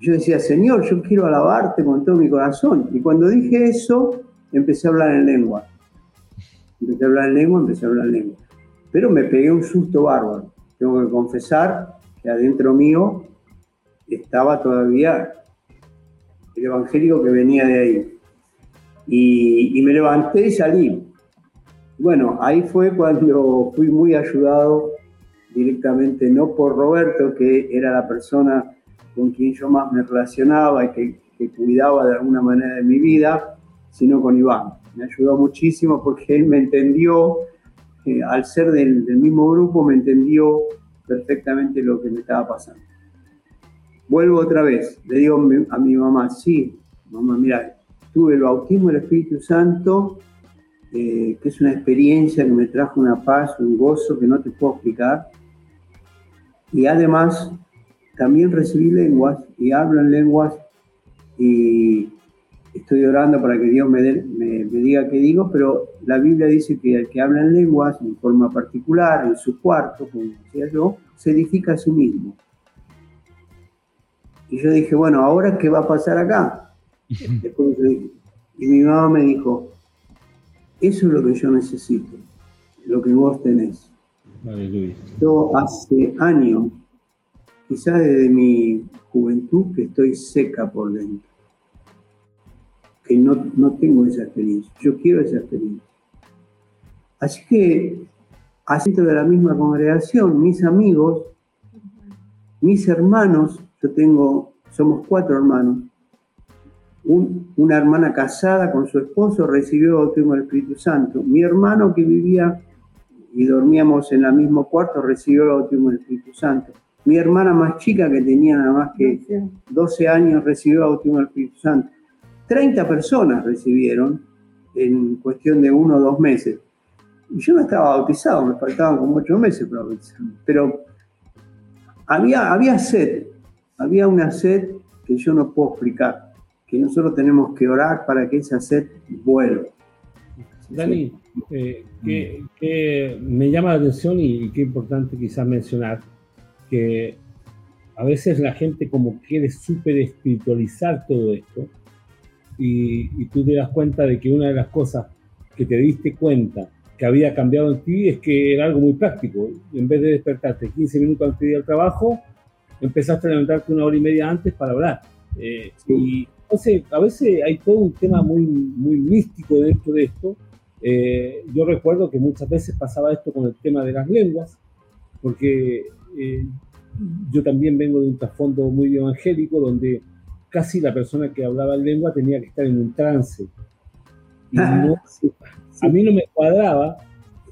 Speaker 3: Yo decía, Señor, yo quiero alabarte con todo mi corazón. Y cuando dije eso, empecé a hablar en lengua. Empecé a hablar en lengua, empecé a hablar en lengua. Pero me pegué un susto bárbaro. Tengo que confesar que adentro mío estaba todavía el evangélico que venía de ahí. Y, y me levanté y salí. Bueno, ahí fue cuando fui muy ayudado directamente, no por Roberto, que era la persona con quien yo más me relacionaba y que, cuidaba de alguna manera de mi vida, sino con Iván. Me ayudó muchísimo porque él me entendió, eh, al ser del, mismo grupo, me entendió perfectamente lo que me estaba pasando. Vuelvo otra vez, le digo a mi mamá, sí, mamá, mira, tuve el bautismo del Espíritu Santo, eh, que es una experiencia que me trajo una paz, un gozo que no te puedo explicar. Y además también recibí lenguas y hablo en lenguas y estoy orando para que Dios me, me, diga qué digo, pero la Biblia dice que el que habla en lenguas en forma particular, en su cuarto, como decía yo, se edifica a sí mismo. Y yo dije, bueno, ¿ahora qué va a pasar acá? Y mi mamá me dijo, eso es lo que yo necesito, lo que vos tenés. Yo hace años quizás desde mi juventud que estoy seca por dentro, que no, no tengo esa experiencia, yo quiero esa experiencia. Así que, así de la misma congregación, mis amigos, mis hermanos, yo tengo, somos cuatro hermanos, una hermana casada con su esposo recibió el bautismo del Espíritu Santo. Mi hermano que vivía y dormíamos en el mismo cuarto recibió el bautismo del Espíritu Santo. Mi hermana más chica, que tenía nada más que 12 años, recibió bautismo del Espíritu Santo. 30 personas recibieron en cuestión de uno o dos meses. Y yo no estaba bautizado, me faltaban como ocho meses para bautizarme. Pero había, había sed, había una sed que yo no puedo explicar, que nosotros tenemos que orar para que esa sed vuelva.
Speaker 2: Dani, eh, que, me llama la atención y qué importante quizás mencionar, que a veces la gente como quiere súper espiritualizar todo esto y, tú te das cuenta de que una de las cosas que te diste cuenta que había cambiado en ti es que era algo muy práctico. En vez de despertarte 15 minutos antes de ir al trabajo, empezaste a levantarte una hora y media antes para hablar. Eh, y entonces, a veces hay todo un tema muy, muy místico dentro de esto. Eh, yo recuerdo que muchas veces pasaba esto con el tema de las lenguas, porque eh, yo también vengo de un trasfondo muy evangélico donde casi la persona que hablaba en lengua tenía que estar en un trance. Y a mí no me cuadraba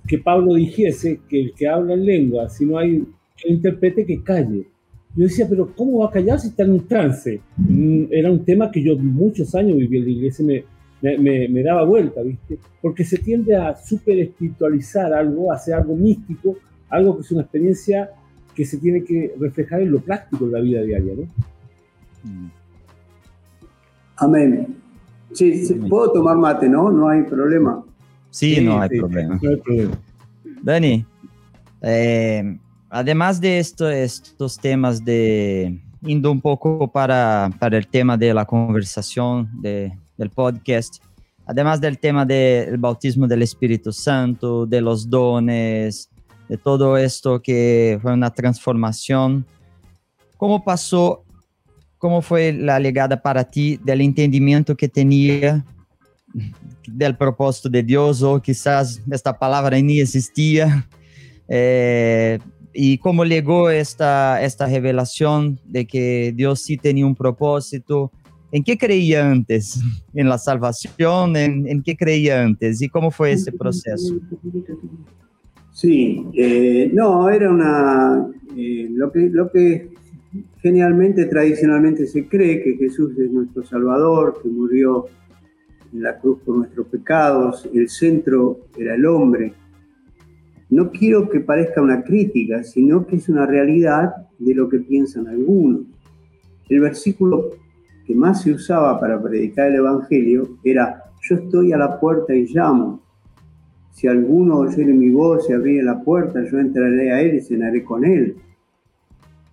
Speaker 2: que Pablo dijese que el que habla en lengua, si no hay que interprete, que calle. Yo decía, pero ¿cómo va a callar si está en un trance? Mm, era un tema que yo muchos años viví en la iglesia y me, me, me, daba vuelta, ¿viste? Porque se tiende a super espiritualizar algo, a hacer algo místico, algo que es una experiencia que se tiene que reflejar en lo práctico de la vida diaria, ¿no?
Speaker 3: Amén. Sí, puedo tomar mate, ¿no? No hay problema.
Speaker 1: Sí, no, hay problema. Dani, eh, además de esto, estos temas de indo un poco para, para el tema de la conversación de, del podcast, además del tema del bautismo del Espíritu Santo, de los dones, de todo esto que fue una transformación, ¿cómo pasó, cómo fue la llegada para ti del entendimiento que tenía del propósito de Dios o quizás esta palabra ni existía? Eh, y cómo llegó esta, esta revelación de que Dios sí tenía un propósito. ¿En qué creía antes? ¿En la salvación? ¿En, qué creía antes? ¿Y cómo fue ese proceso?
Speaker 3: Sí, eh, no, era una... Eh, lo, que, lo que generalmente, tradicionalmente se cree que Jesús es nuestro Salvador, que murió en la cruz por nuestros pecados, el centro era el hombre no quiero que parezca una crítica, sino que es una realidad de lo que piensan algunos. El versículo que más se usaba para predicar el Evangelio era, yo estoy a la puerta y llamo. Si alguno oyere mi voz y abriere la puerta, yo entraré a él y cenaré con él.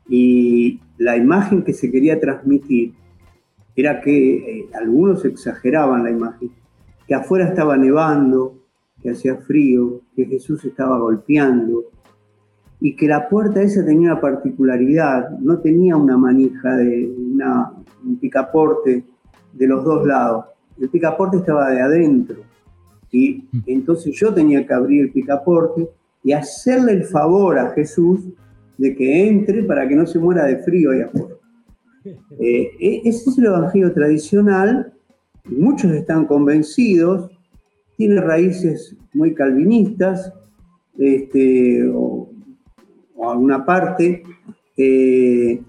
Speaker 3: Y la imagen que se quería transmitir era que eh, algunos exageraban la imagen, que afuera estaba nevando, que hacía frío, que Jesús estaba golpeando y que la puerta esa tenía una particularidad, no tenía una manija de un picaporte de los dos lados, el picaporte estaba de adentro y entonces yo tenía que abrir el picaporte y hacerle el favor a Jesús de que entre para que no se muera de frío ahí afuera. Eh, e, ese es el evangelio tradicional, muchos están convencidos, tiene raíces muy calvinistas, este, o, alguna parte, eh,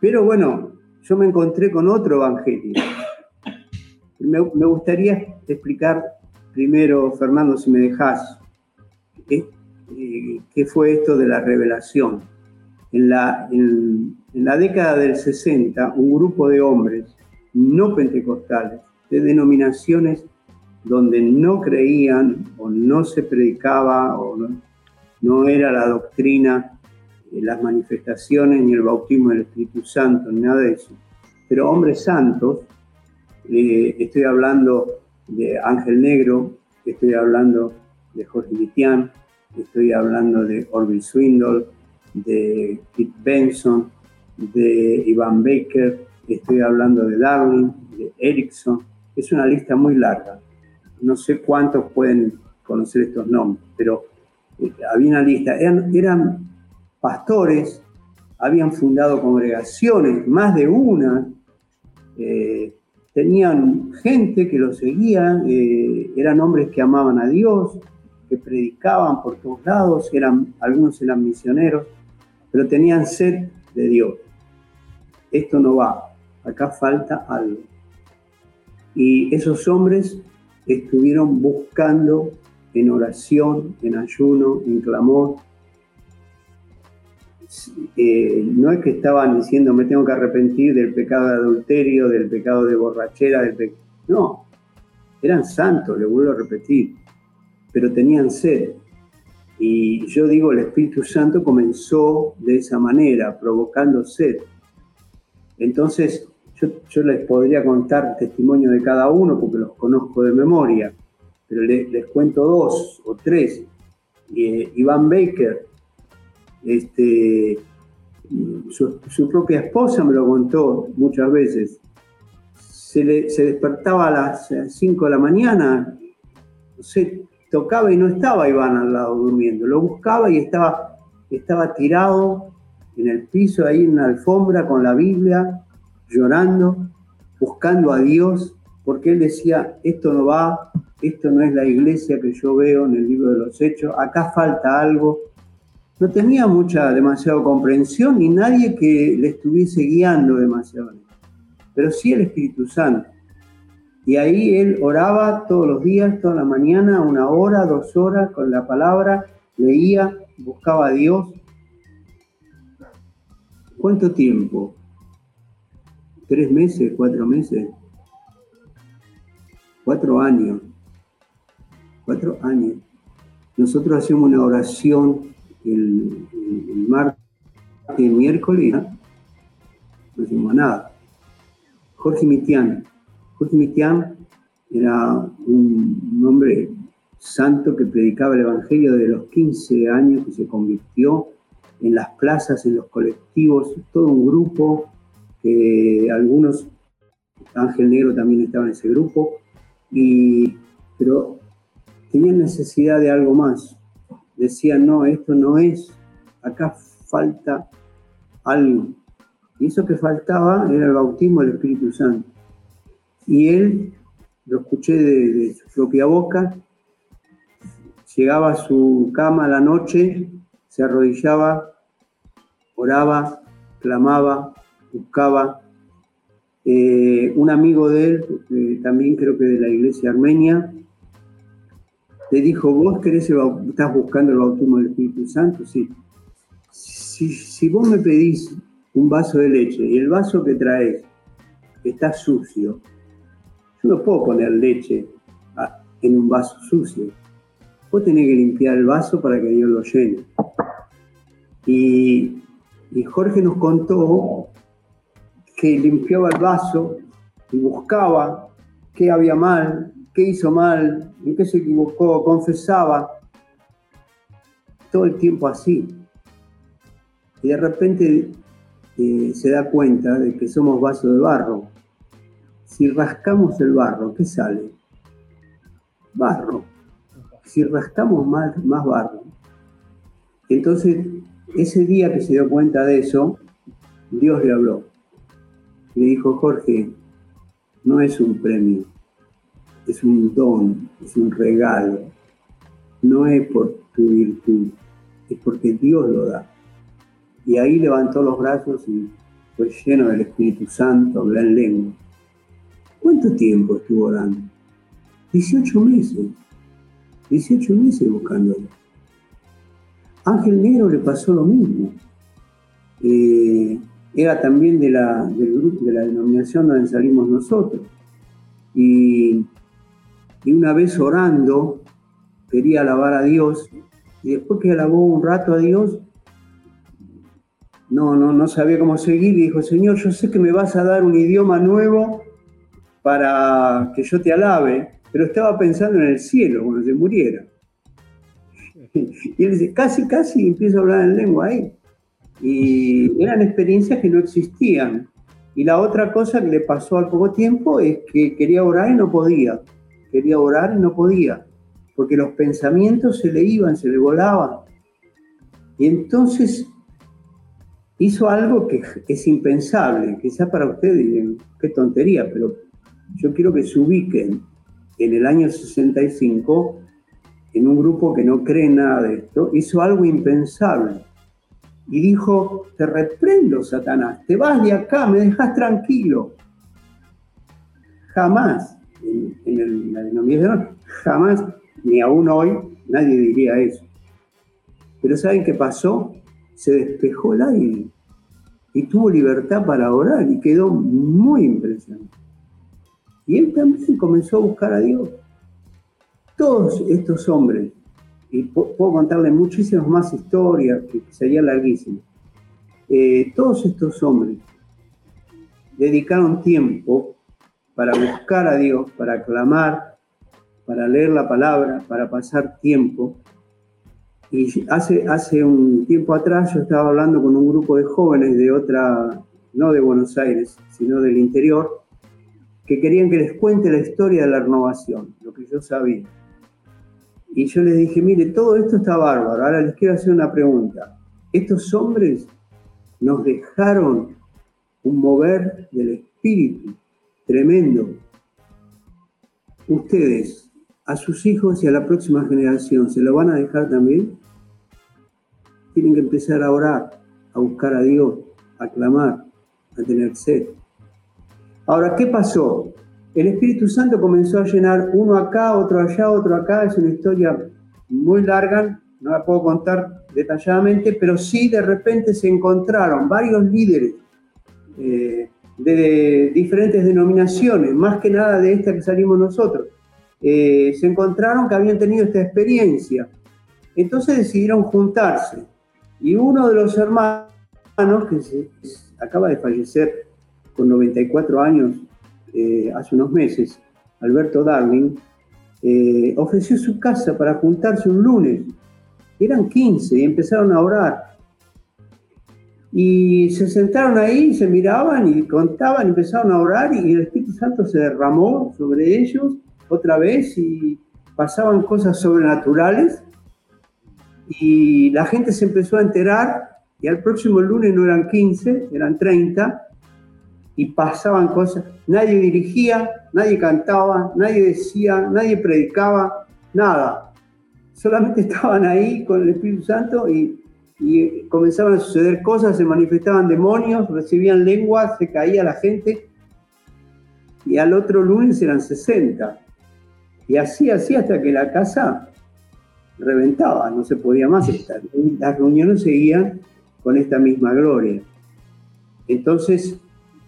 Speaker 3: pero bueno, yo me encontré con otro evangelio. Me, gustaría explicar primero, Fernando, si me dejas, eh, qué fue esto de la revelación. En la, en la década del 60, un grupo de hombres no pentecostales, de denominaciones donde no creían o no se predicaba o no, era la doctrina, de las manifestaciones ni el bautismo del Espíritu Santo, ni nada de eso. Pero hombres santos, eh, estoy hablando de Ángel Negro, estoy hablando de Jorge Vitian, estoy hablando de Orville Swindle, de Kit Benson, de Ivan Baker, estoy hablando de Darwin, de Erickson. Es una lista muy larga no sé cuántos pueden conocer estos nombres, pero eh, había una lista, eran, pastores, habían fundado congregaciones, más de una, eh, tenían gente que los seguía, eh, eran hombres que amaban a Dios, que predicaban por todos lados, eran, algunos eran misioneros, pero tenían sed de Dios. Esto no va, acá falta algo. Y esos hombres estuvieron buscando en oración, en ayuno, en clamor. Eh, no es que estaban diciendo me tengo que arrepentir del pecado de adulterio, del pecado de borrachera, del no, eran santos, le vuelvo a repetir, pero tenían sed. Y yo digo, el Espíritu Santo comenzó de esa manera, provocando sed. Entonces, yo, les podría contar testimonio de cada uno porque los conozco de memoria, pero les, cuento dos o tres. Eh, Iván Baker, este, su, propia esposa me lo contó muchas veces. Se, despertaba a las 5 de la mañana, se tocaba y no estaba Iván al lado durmiendo. Lo buscaba y estaba, estaba tirado en el piso, ahí en la alfombra con la Biblia, llorando, buscando a Dios, porque él decía, esto no va, esto no es la iglesia que yo veo en el libro de los hechos, acá falta algo. No tenía mucha, demasiada comprensión ni nadie que le estuviese guiando demasiado, pero sí el Espíritu Santo. Y ahí él oraba todos los días, toda la mañana, una hora, dos horas con la palabra, leía, buscaba a Dios. ¿Cuánto tiempo? Tres meses, cuatro meses, cuatro años, cuatro años. Nosotros hacemos una oración el, martes y miércoles no hicimos nada. Jorge Mitián. Jorge Mitián era un, hombre santo que predicaba el Evangelio de los 15 años, que se convirtió en las plazas, en los colectivos, todo un grupo, algunos, Ángel Negro también estaba en ese grupo, y, pero tenían necesidad de algo más. Decían, no, esto no es, acá falta algo. Y eso que faltaba era el bautismo del Espíritu Santo. Y él, lo escuché de, su propia boca, llegaba a su cama a la noche, se arrodillaba, oraba, clamaba, buscaba. Eh, un amigo de él, también creo que de la iglesia armenia, le dijo, ¿vos querés estás buscando el bautismo del Espíritu Santo? Sí. Si, si vos me pedís un vaso de leche y el vaso que traes está sucio, yo no puedo poner leche en un vaso sucio. Vos tenés que limpiar el vaso para que Dios lo llene. Y Jorge nos contó que limpiaba el vaso y buscaba qué había mal, qué hizo mal, en qué se equivocó, confesaba. Todo el tiempo así. Y de repente se da cuenta de que somos vasos de barro. Si rascamos el barro, ¿qué sale? Barro. Si rascamos más, más barro. Entonces, ese día que se dio cuenta de eso, Dios le habló. Le dijo, Jorge, no es un premio, es un don, es un regalo. No es por tu virtud, es porque Dios lo da. Y ahí levantó los brazos y fue lleno del Espíritu Santo, habló en lengua. ¿Cuánto tiempo estuvo orando? 18 meses. 18 meses buscándolo. Ángel Negro le pasó lo mismo. Eh, era también de la, de la denominación donde salimos nosotros. Y, y una vez orando, quería alabar a Dios, y después que alabó un rato a Dios, no, no, no sabía cómo seguir y dijo, Señor, yo sé que me vas a dar un idioma nuevo para que yo te alabe, pero estaba pensando en el cielo cuando se muriera. Y él dice, casi, casi empiezo a hablar en lengua ahí. Y eran experiencias que no existían. Y la otra cosa que le pasó al poco tiempo es que quería orar y no podía. Quería orar y no podía. Porque los pensamientos se le iban, se le volaban. Y entonces hizo algo que es impensable, quizás para ustedes digan, qué tontería, pero yo quiero que se ubiquen en el año 65 en un grupo que no cree nada de esto, hizo algo impensable. Y dijo, te reprendo, Satanás, te vas de acá, me dejas tranquilo. Jamás, en, en la denominación, jamás, ni aún hoy, nadie diría eso. Pero ¿saben qué pasó? se despejó el aire y tuvo libertad para orar y quedó muy impresionante. Y él también comenzó a buscar a Dios. Todos estos hombres, y puedo contarle muchísimas más historias que sería larguísimo, eh, todos estos hombres dedicaron tiempo para buscar a Dios, para clamar, para leer la palabra, para pasar tiempo y hace, hace un tiempo atrás yo estaba hablando con un grupo de jóvenes de otra, no de Buenos Aires, sino del interior, que querían que les cuente la historia de la renovación, lo que yo sabía. Y yo les dije, mire, todo esto está bárbaro, ahora les quiero hacer una pregunta. Estos hombres nos dejaron un mover del espíritu tremendo. Ustedes a sus hijos y a la próxima generación, ¿se lo van a dejar también? Tienen que empezar a orar, a buscar a Dios, a clamar, a tener sed. Ahora, ¿qué pasó? El Espíritu Santo comenzó a llenar uno acá, otro allá, otro acá. Es una historia muy larga, no la puedo contar detalladamente, pero sí de repente se encontraron varios líderes eh, de diferentes denominaciones, más que nada de esta que salimos nosotros, eh, se encontraron que habían tenido esta experiencia. Entonces decidieron juntarse. Y uno de los hermanos, que acaba de fallecer con 94 años, eh, hace unos meses, Alberto Darling, eh, ofreció su casa para juntarse un lunes. Eran 15 y empezaron a orar. Y se sentaron ahí, se miraban y contaban, empezaron a orar y el Espíritu Santo se derramó sobre ellos otra vez y pasaban cosas sobrenaturales. Y la gente se empezó a enterar y al próximo lunes no eran 15, eran 30 y pasaban cosas. Nadie dirigía, nadie cantaba, nadie decía, nadie predicaba, nada. Solamente estaban ahí con el Espíritu Santo y, comenzaban a suceder cosas, se manifestaban demonios, recibían lenguas, se caía la gente. Y al otro lunes eran 60. Y así, así hasta que la casa reventaba, no se podía más estar. Las reuniones seguían con esta misma gloria. Entonces,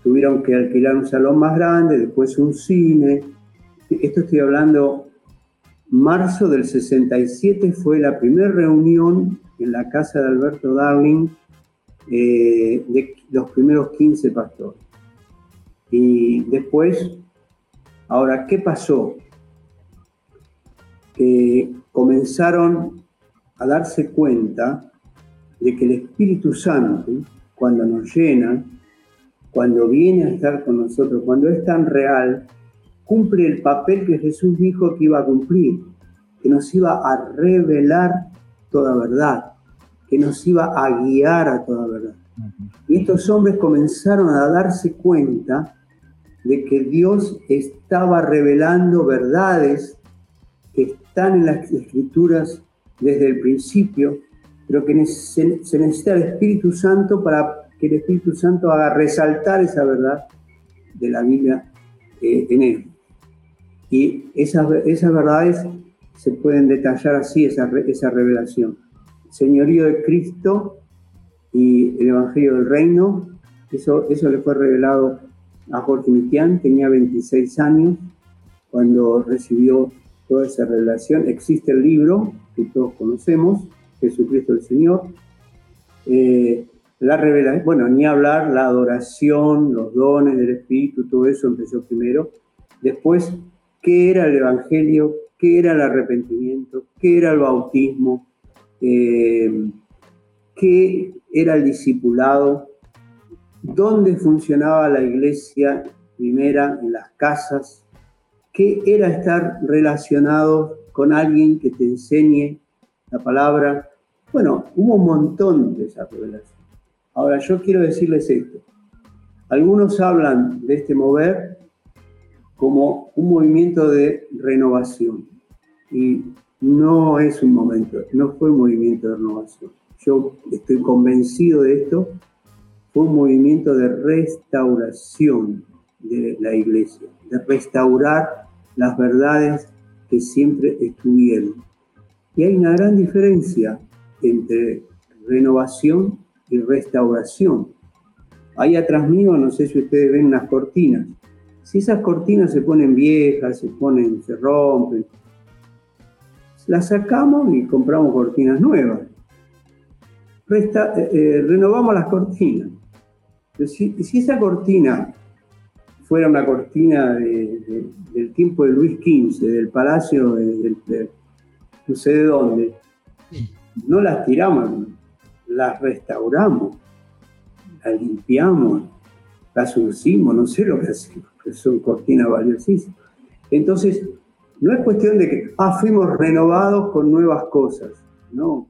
Speaker 3: tuvieron que alquilar un salón más grande, después un cine. Esto estoy hablando, marzo del 67 fue la primera reunión en la casa de Alberto Darling eh, de los primeros 15 pastores. Y después, ahora, ¿qué pasó? Que comenzaron a darse cuenta de que el Espíritu Santo, cuando nos llena, cuando viene a estar con nosotros, cuando es tan real, cumple el papel que Jesús dijo que iba a cumplir, que nos iba a revelar toda verdad, que nos iba a guiar a toda verdad. Y estos hombres comenzaron a darse cuenta de que Dios estaba revelando verdades que están en las escrituras desde el principio, pero que se necesita el Espíritu Santo para que el Espíritu Santo haga resaltar esa verdad de la Biblia eh, en él. Y esas, esas verdades se pueden detallar así, esa, esa revelación. señorío de Cristo y el Evangelio del Reino, eso, eso le fue revelado a Jorge Mitián, tenía 26 años cuando recibió toda esa revelación. Existe el libro que todos conocemos, Jesucristo el Señor. Eh, la revelación, bueno, ni hablar, la adoración, los dones del Espíritu, todo eso empezó primero. Después, ¿qué era el Evangelio? ¿Qué era el arrepentimiento? ¿Qué era el bautismo? Eh, ¿Qué era el discipulado? ¿Dónde funcionaba la iglesia primera en las casas? ¿Qué era estar relacionado con alguien que te enseñe la palabra? Bueno, hubo un montón de esas revelaciones. Ahora, yo quiero decirles esto. Algunos hablan de este mover como un movimiento de renovación. Y no es un momento, no fue un movimiento de renovación. Yo estoy convencido de esto. Fue un movimiento de restauración de la iglesia, de restaurar las verdades que siempre estuvieron. Y hay una gran diferencia entre renovación y restauración. Ahí atrás mío, no sé si ustedes ven unas cortinas. Si esas cortinas se ponen viejas, se ponen, se rompen, las sacamos y compramos cortinas nuevas. Eh, eh, renovamos las cortinas. Si, si, esa cortina fuera una cortina del tiempo de Luis XV, del palacio de, no sé de dónde, no las tiramos, las restauramos, las limpiamos, las urcimos, no sé lo que hacemos, son cortinas valiosísimas. Entonces, no es cuestión de que, ah, fuimos renovados con nuevas cosas, no.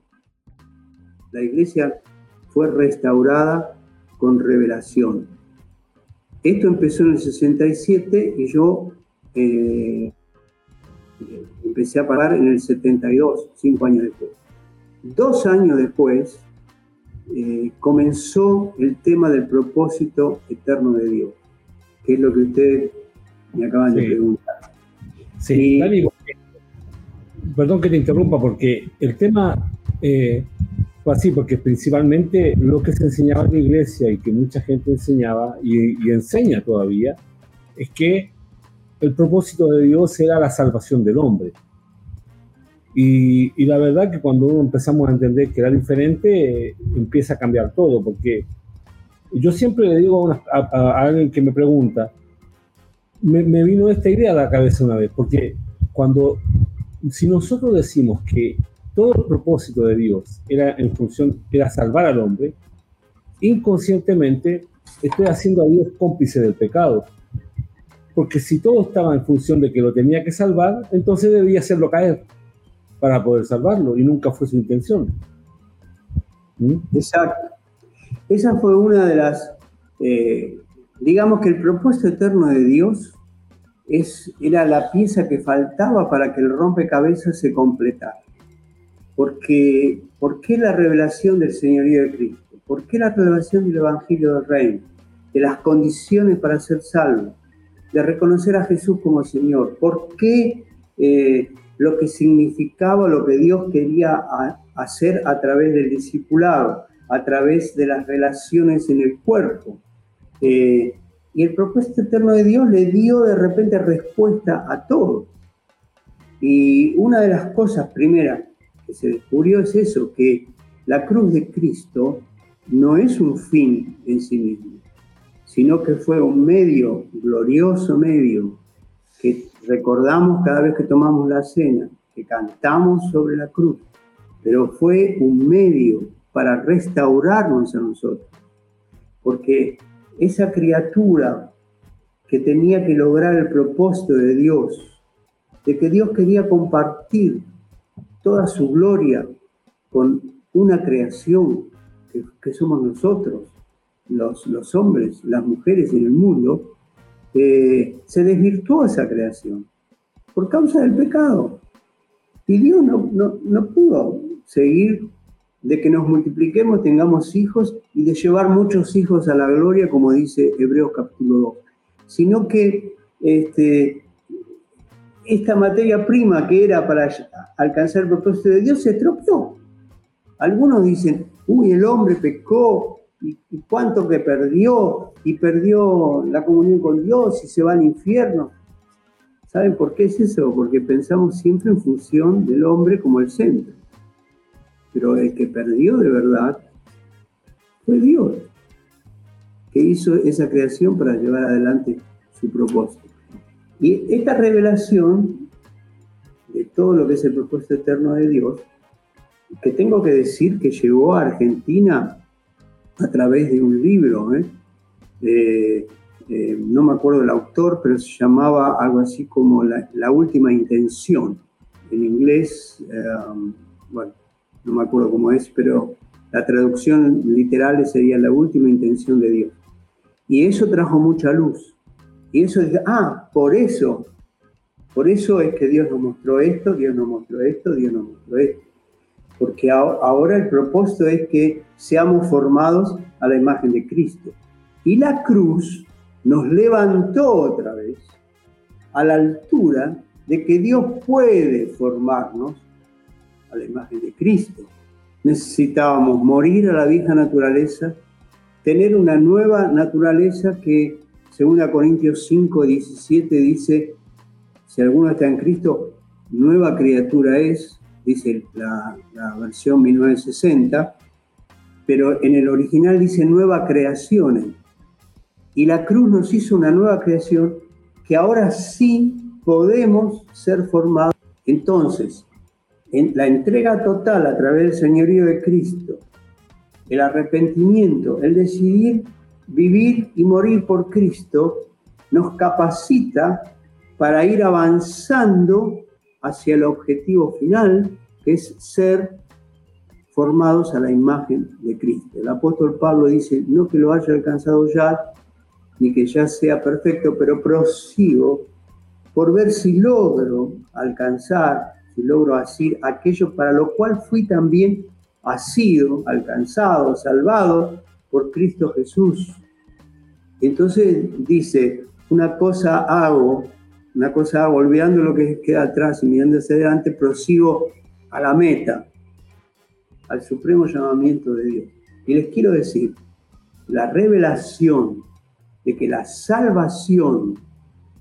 Speaker 3: La iglesia fue restaurada con revelación. Esto empezó en el 67 y yo eh, empecé a pagar en el 72, cinco años después. Dos años después, eh, comenzó el tema del propósito eterno de Dios, que es lo que ustedes me acaban de preguntar.
Speaker 2: Sí, perdón que te interrumpa, porque el tema eh, fue así, porque principalmente lo que se enseñaba en la iglesia y que mucha gente enseñaba y enseña todavía, es que el propósito de Dios era la salvación del hombre. Y, la verdad que cuando empezamos a entender que era diferente, empieza a cambiar todo, porque Yo siempre le digo a, alguien que me pregunta, me, me, vino esta idea a la cabeza una vez, porque cuando, si nosotros decimos que todo el propósito de Dios era en función, era salvar al hombre, inconscientemente estoy haciendo a Dios cómplice del pecado. Porque si todo estaba en función de que lo tenía que salvar, entonces debía hacerlo caer para poder salvarlo y nunca fue su intención.
Speaker 3: ¿Mm? Exacto. Esa fue una de las, eh, digamos que el propósito eterno de Dios es, era la pieza que faltaba para que el rompecabezas se completara. Porque, ¿Por qué la revelación del señorío de Cristo? ¿Por qué la revelación del Evangelio del Reino? De las condiciones para ser salvo, de reconocer a Jesús como Señor. ¿Por qué eh, lo que significaba lo que Dios quería hacer a través del discipulado, a través de las relaciones en el cuerpo. Eh, y el propósito eterno de Dios le dio de repente respuesta a todo. Y una de las cosas primeras que se descubrió es eso, que la cruz de Cristo no es un fin en sí mismo, sino que fue un medio, glorioso medio, que recordamos cada vez que tomamos la cena, que cantamos sobre la cruz, pero fue un medio para restaurarnos a nosotros. Porque esa criatura que tenía que lograr el propósito de Dios, de que Dios quería compartir toda su gloria con una creación que, somos nosotros, los, los, hombres, las mujeres en el mundo, eh, se desvirtuó esa creación por causa del pecado. Y Dios no, no, no pudo seguir de que nos multipliquemos, tengamos hijos y de llevar muchos hijos a la gloria, como dice Hebreos capítulo 2, sino que este, esta materia prima que era para alcanzar el propósito de Dios se estropeó. Algunos dicen, uy, el hombre pecó y, cuánto que perdió y perdió la comunión con Dios y se va al infierno. ¿Saben por qué es eso? Porque pensamos siempre en función del hombre como el centro. Pero el que perdió de verdad fue Dios, que hizo esa creación para llevar adelante su propósito. Y esta revelación de todo lo que es el propósito eterno de Dios, que tengo que decir que llegó a Argentina a través de un libro, ¿eh? no me acuerdo el autor, pero se llamaba algo así como La, última intención. En inglés, eh, bueno, no me acuerdo cómo es, pero la traducción literal sería la última intención de Dios. Y eso trajo mucha luz. Y eso es, ah, por eso, por eso es que Dios nos mostró esto, Dios nos mostró esto, Dios nos mostró esto. Porque ahora el propósito es que seamos formados a la imagen de Cristo. Y la cruz nos levantó otra vez a la altura de que Dios puede formarnos a la imagen de Cristo. Necesitábamos morir a la vieja naturaleza, tener una nueva naturaleza que, según Corintios 5, 17, dice, si alguno está en Cristo, nueva criatura es, dice la, versión 1960, pero en el original dice nueva creación. Y la cruz nos hizo una nueva creación que ahora sí podemos ser formados. Entonces, en la entrega total a través del señorío de Cristo, el arrepentimiento, el decidir vivir y morir por Cristo, nos capacita para ir avanzando hacia el objetivo final, que es ser formados a la imagen de Cristo. El apóstol Pablo dice, no que lo haya alcanzado ya, ni que ya sea perfecto, pero prosigo por ver si logro alcanzar logro asir aquello para lo cual fui también asido, alcanzado, salvado por Cristo Jesús. Entonces dice, una cosa hago, una cosa olvidando lo que queda atrás y mirando hacia adelante, prosigo a la meta, al supremo llamamiento de Dios. Y les quiero decir, la revelación de que la salvación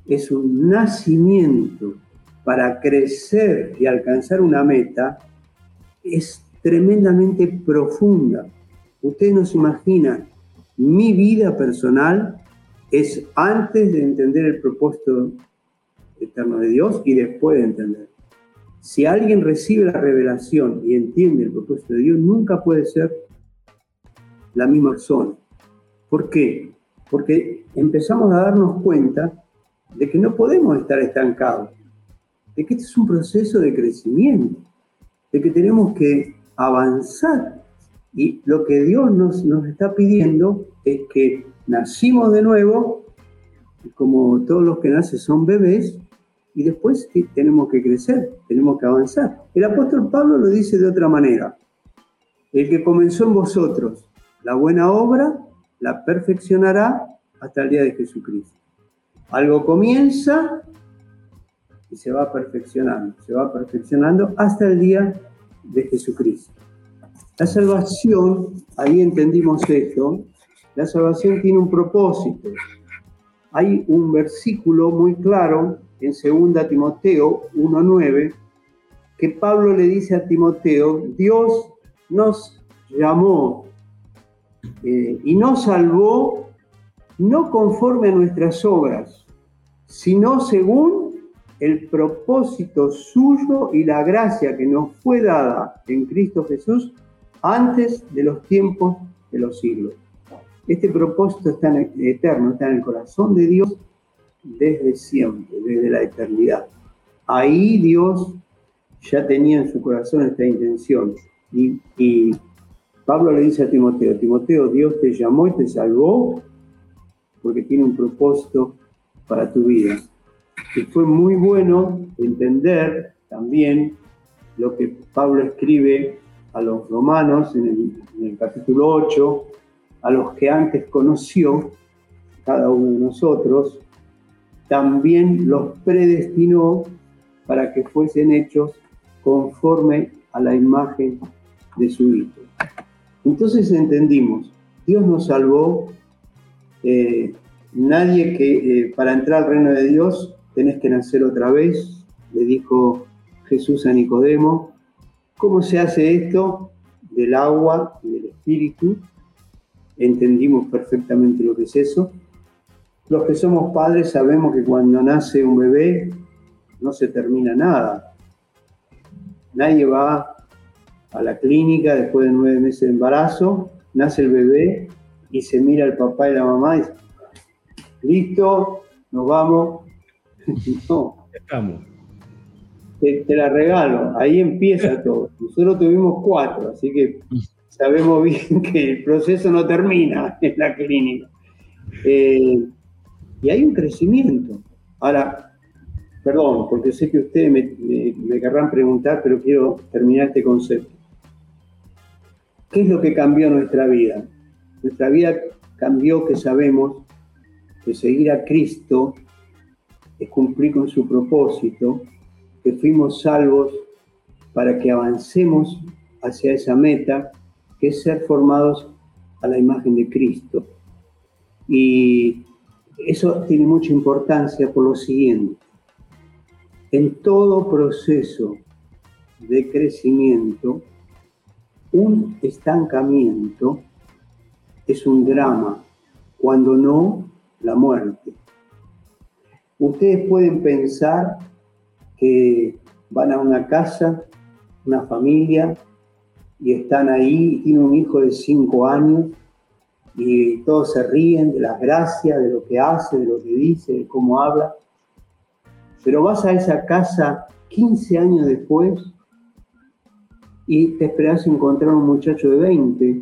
Speaker 3: es un nacimiento para crecer y alcanzar una meta es tremendamente profunda. Ustedes no se imaginan Mi vida personal es antes de entender el propósito eterno de Dios y después de entender. Si alguien recibe la revelación y entiende el propósito de Dios, nunca puede ser la misma persona. ¿Por qué? Porque empezamos a darnos cuenta de que no podemos estar estancados, de que este es un proceso de crecimiento, de que tenemos que avanzar. Y lo que Dios nos, nos está pidiendo es que nacimos de nuevo, como todos los que nacen son bebés, y después tenemos que crecer, tenemos que avanzar. El apóstol Pablo lo dice de otra manera. El que comenzó en vosotros la buena obra, la perfeccionará hasta el día de Jesucristo. Algo comienza y se va perfeccionando, se va perfeccionando hasta el día de Jesucristo. La salvación, ahí entendimos esto, la salvación tiene un propósito. Hay un versículo muy claro en 2 Timoteo 1.9, que Pablo le dice a Timoteo, Dios nos llamó eh, y nos salvó no conforme a nuestras obras, sino según el propósito suyo y la gracia que nos fue dada en Cristo Jesús antes de los tiempos de los siglos. Este propósito está en eterno, está en el corazón de Dios desde siempre, desde la eternidad. Ahí Dios ya tenía en su corazón esta intención. Y, Pablo le dice a Timoteo, Timoteo, Dios te llamó y te salvó porque tiene un propósito para tu vida. Y fue muy bueno entender también lo que Pablo escribe a los romanos en el, en el capítulo 8, a los que antes conoció, cada uno de nosotros, también los predestinó para que fuesen hechos conforme a la imagen de su Hijo. Entonces entendimos, Dios nos salvó, eh, nadie que eh, para entrar al reino de Dios tenés que nacer otra vez, le dijo Jesús a Nicodemo. ¿Cómo se hace esto? Del agua y del espíritu. Entendimos perfectamente lo que es eso. Los que somos padres sabemos que cuando nace un bebé no se termina nada. Nadie va a la clínica después de nueve meses de embarazo, nace el bebé y se mira al papá y la mamá y dice, listo, nos vamos. no. Estamos. Te, te, la regalo, ahí empieza todo. Nosotros tuvimos cuatro, así que sabemos bien que el proceso no termina en la clínica. Eh, y hay un crecimiento. Ahora, perdón, porque sé que ustedes me, querrán preguntar, pero quiero terminar este concepto. ¿Qué es lo que cambió nuestra vida? Nuestra vida cambió que sabemos que seguir a Cristo es cumplir con su propósito, que fuimos salvos para que avancemos hacia esa meta, que es ser formados a la imagen de Cristo. Y eso tiene mucha importancia por lo siguiente. En todo proceso de crecimiento, un estancamiento es un drama, cuando no la muerte. Ustedes pueden pensar que van a una casa, una familia, y están ahí, tienen un hijo de cinco años, y todos se ríen de las gracias, de lo que hace, de lo que dice, de cómo habla. Pero vas a esa casa 15 años después y te esperas encontrar un muchacho de 20,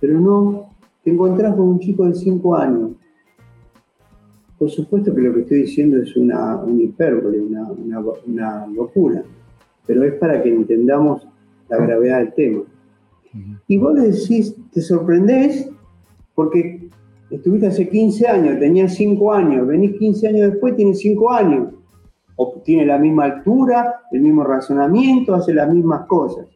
Speaker 3: pero no, te encontrás con un chico de 5 años. Por supuesto que lo que estoy diciendo es una, una hipérbole, una, una locura, pero es para que entendamos la gravedad del tema. Y vos le decís, te sorprendés porque estuviste hace 15 años, tenías 5 años, venís 15 años después, tienes 5 años. O tiene la misma altura, el mismo razonamiento, hace las mismas cosas.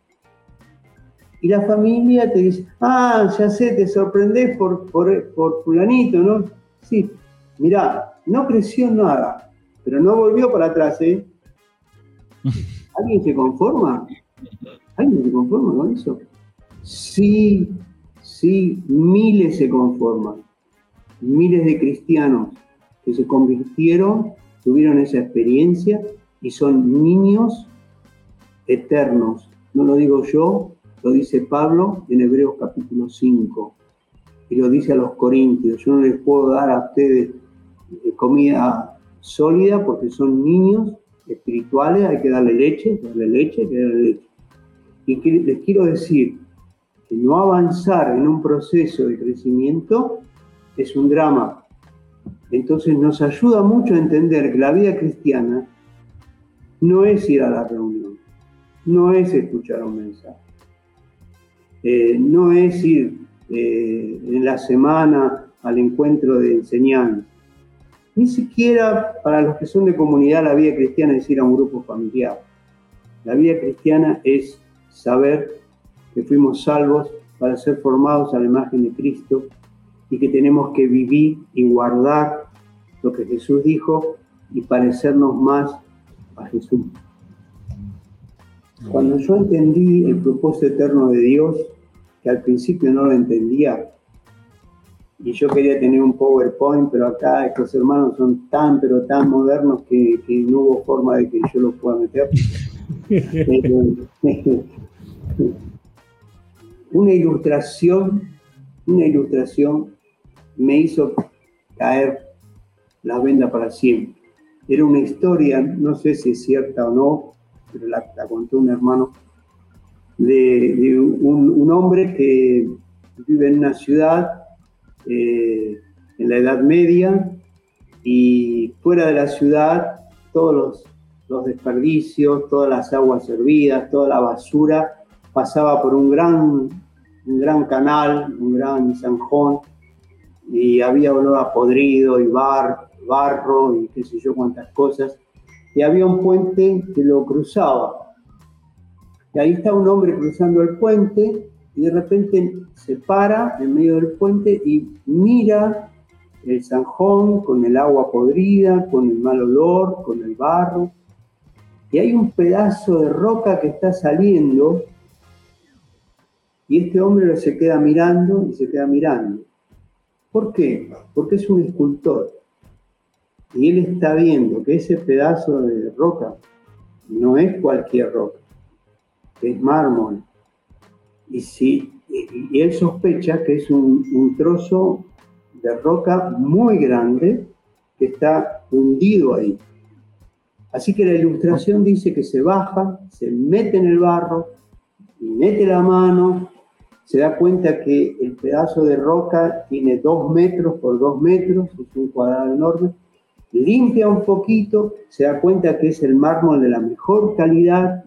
Speaker 3: Y la familia te dice, ah, ya sé, te sorprendés por, por, por fulanito, ¿no? Sí, mirá, no creció nada, pero no volvió para atrás, ¿eh? ¿Alguien se conforma? ¿Alguien se conforma con eso? Sí, Miles se conforman, miles de cristianos que se convirtieron, tuvieron esa experiencia y son niños eternos. No lo digo yo, lo dice Pablo en Hebreos capítulo 5 y lo dice a los corintios. Yo no les puedo dar a ustedes eh, comida sólida porque son niños espirituales, hay que darle leche, darle leche, darle leche. Y les quiero decir no avanzar en un proceso de crecimiento es un drama. Entonces nos ayuda mucho a entender que la vida cristiana no es ir a la reunión, no es escuchar un mensaje, eh, no es ir eh, en la semana al encuentro de enseñanza. Ni siquiera para los que son de comunidad la vida cristiana es ir a un grupo familiar. La vida cristiana es saber que fuimos salvos para ser formados a la imagen de Cristo y que tenemos que vivir y guardar lo que Jesús dijo y parecernos más a Jesús. Cuando yo entendí el propósito eterno de Dios, que al principio no lo entendía, y yo quería tener un PowerPoint, pero acá estos hermanos son tan, pero tan modernos que, no hubo forma de que yo los pueda meter. una ilustración, una ilustración me hizo caer la venda para siempre. Era una historia, no sé si es cierta o no, pero la, contó un hermano, de, un, hombre que vive en una ciudad eh, en la Edad Media y fuera de la ciudad todos los, los desperdicios, todas las aguas servidas, toda la basura pasaba por un gran, un gran canal, un gran zanjón y había olor a podrido y bar, barro y qué sé yo cuántas cosas. Y había un puente que lo cruzaba. Y ahí está un hombre cruzando el puente y de repente se para en medio del puente y mira el zanjón con el agua podrida, con el mal olor, con el barro. Y hay un pedazo de roca que está saliendo y este hombre se queda mirando y se queda mirando. ¿Por qué? Porque es un escultor. Y él está viendo que ese pedazo de roca no es cualquier roca, es mármol. Y, si, y él sospecha que es un, un trozo de roca muy grande que está hundido ahí. Así que la ilustración dice que se baja, se mete en el barro, mete la mano, se da cuenta que el pedazo de roca tiene dos metros por dos metros, es un cuadrado enorme, limpia un poquito, se da cuenta que es el mármol de la mejor calidad,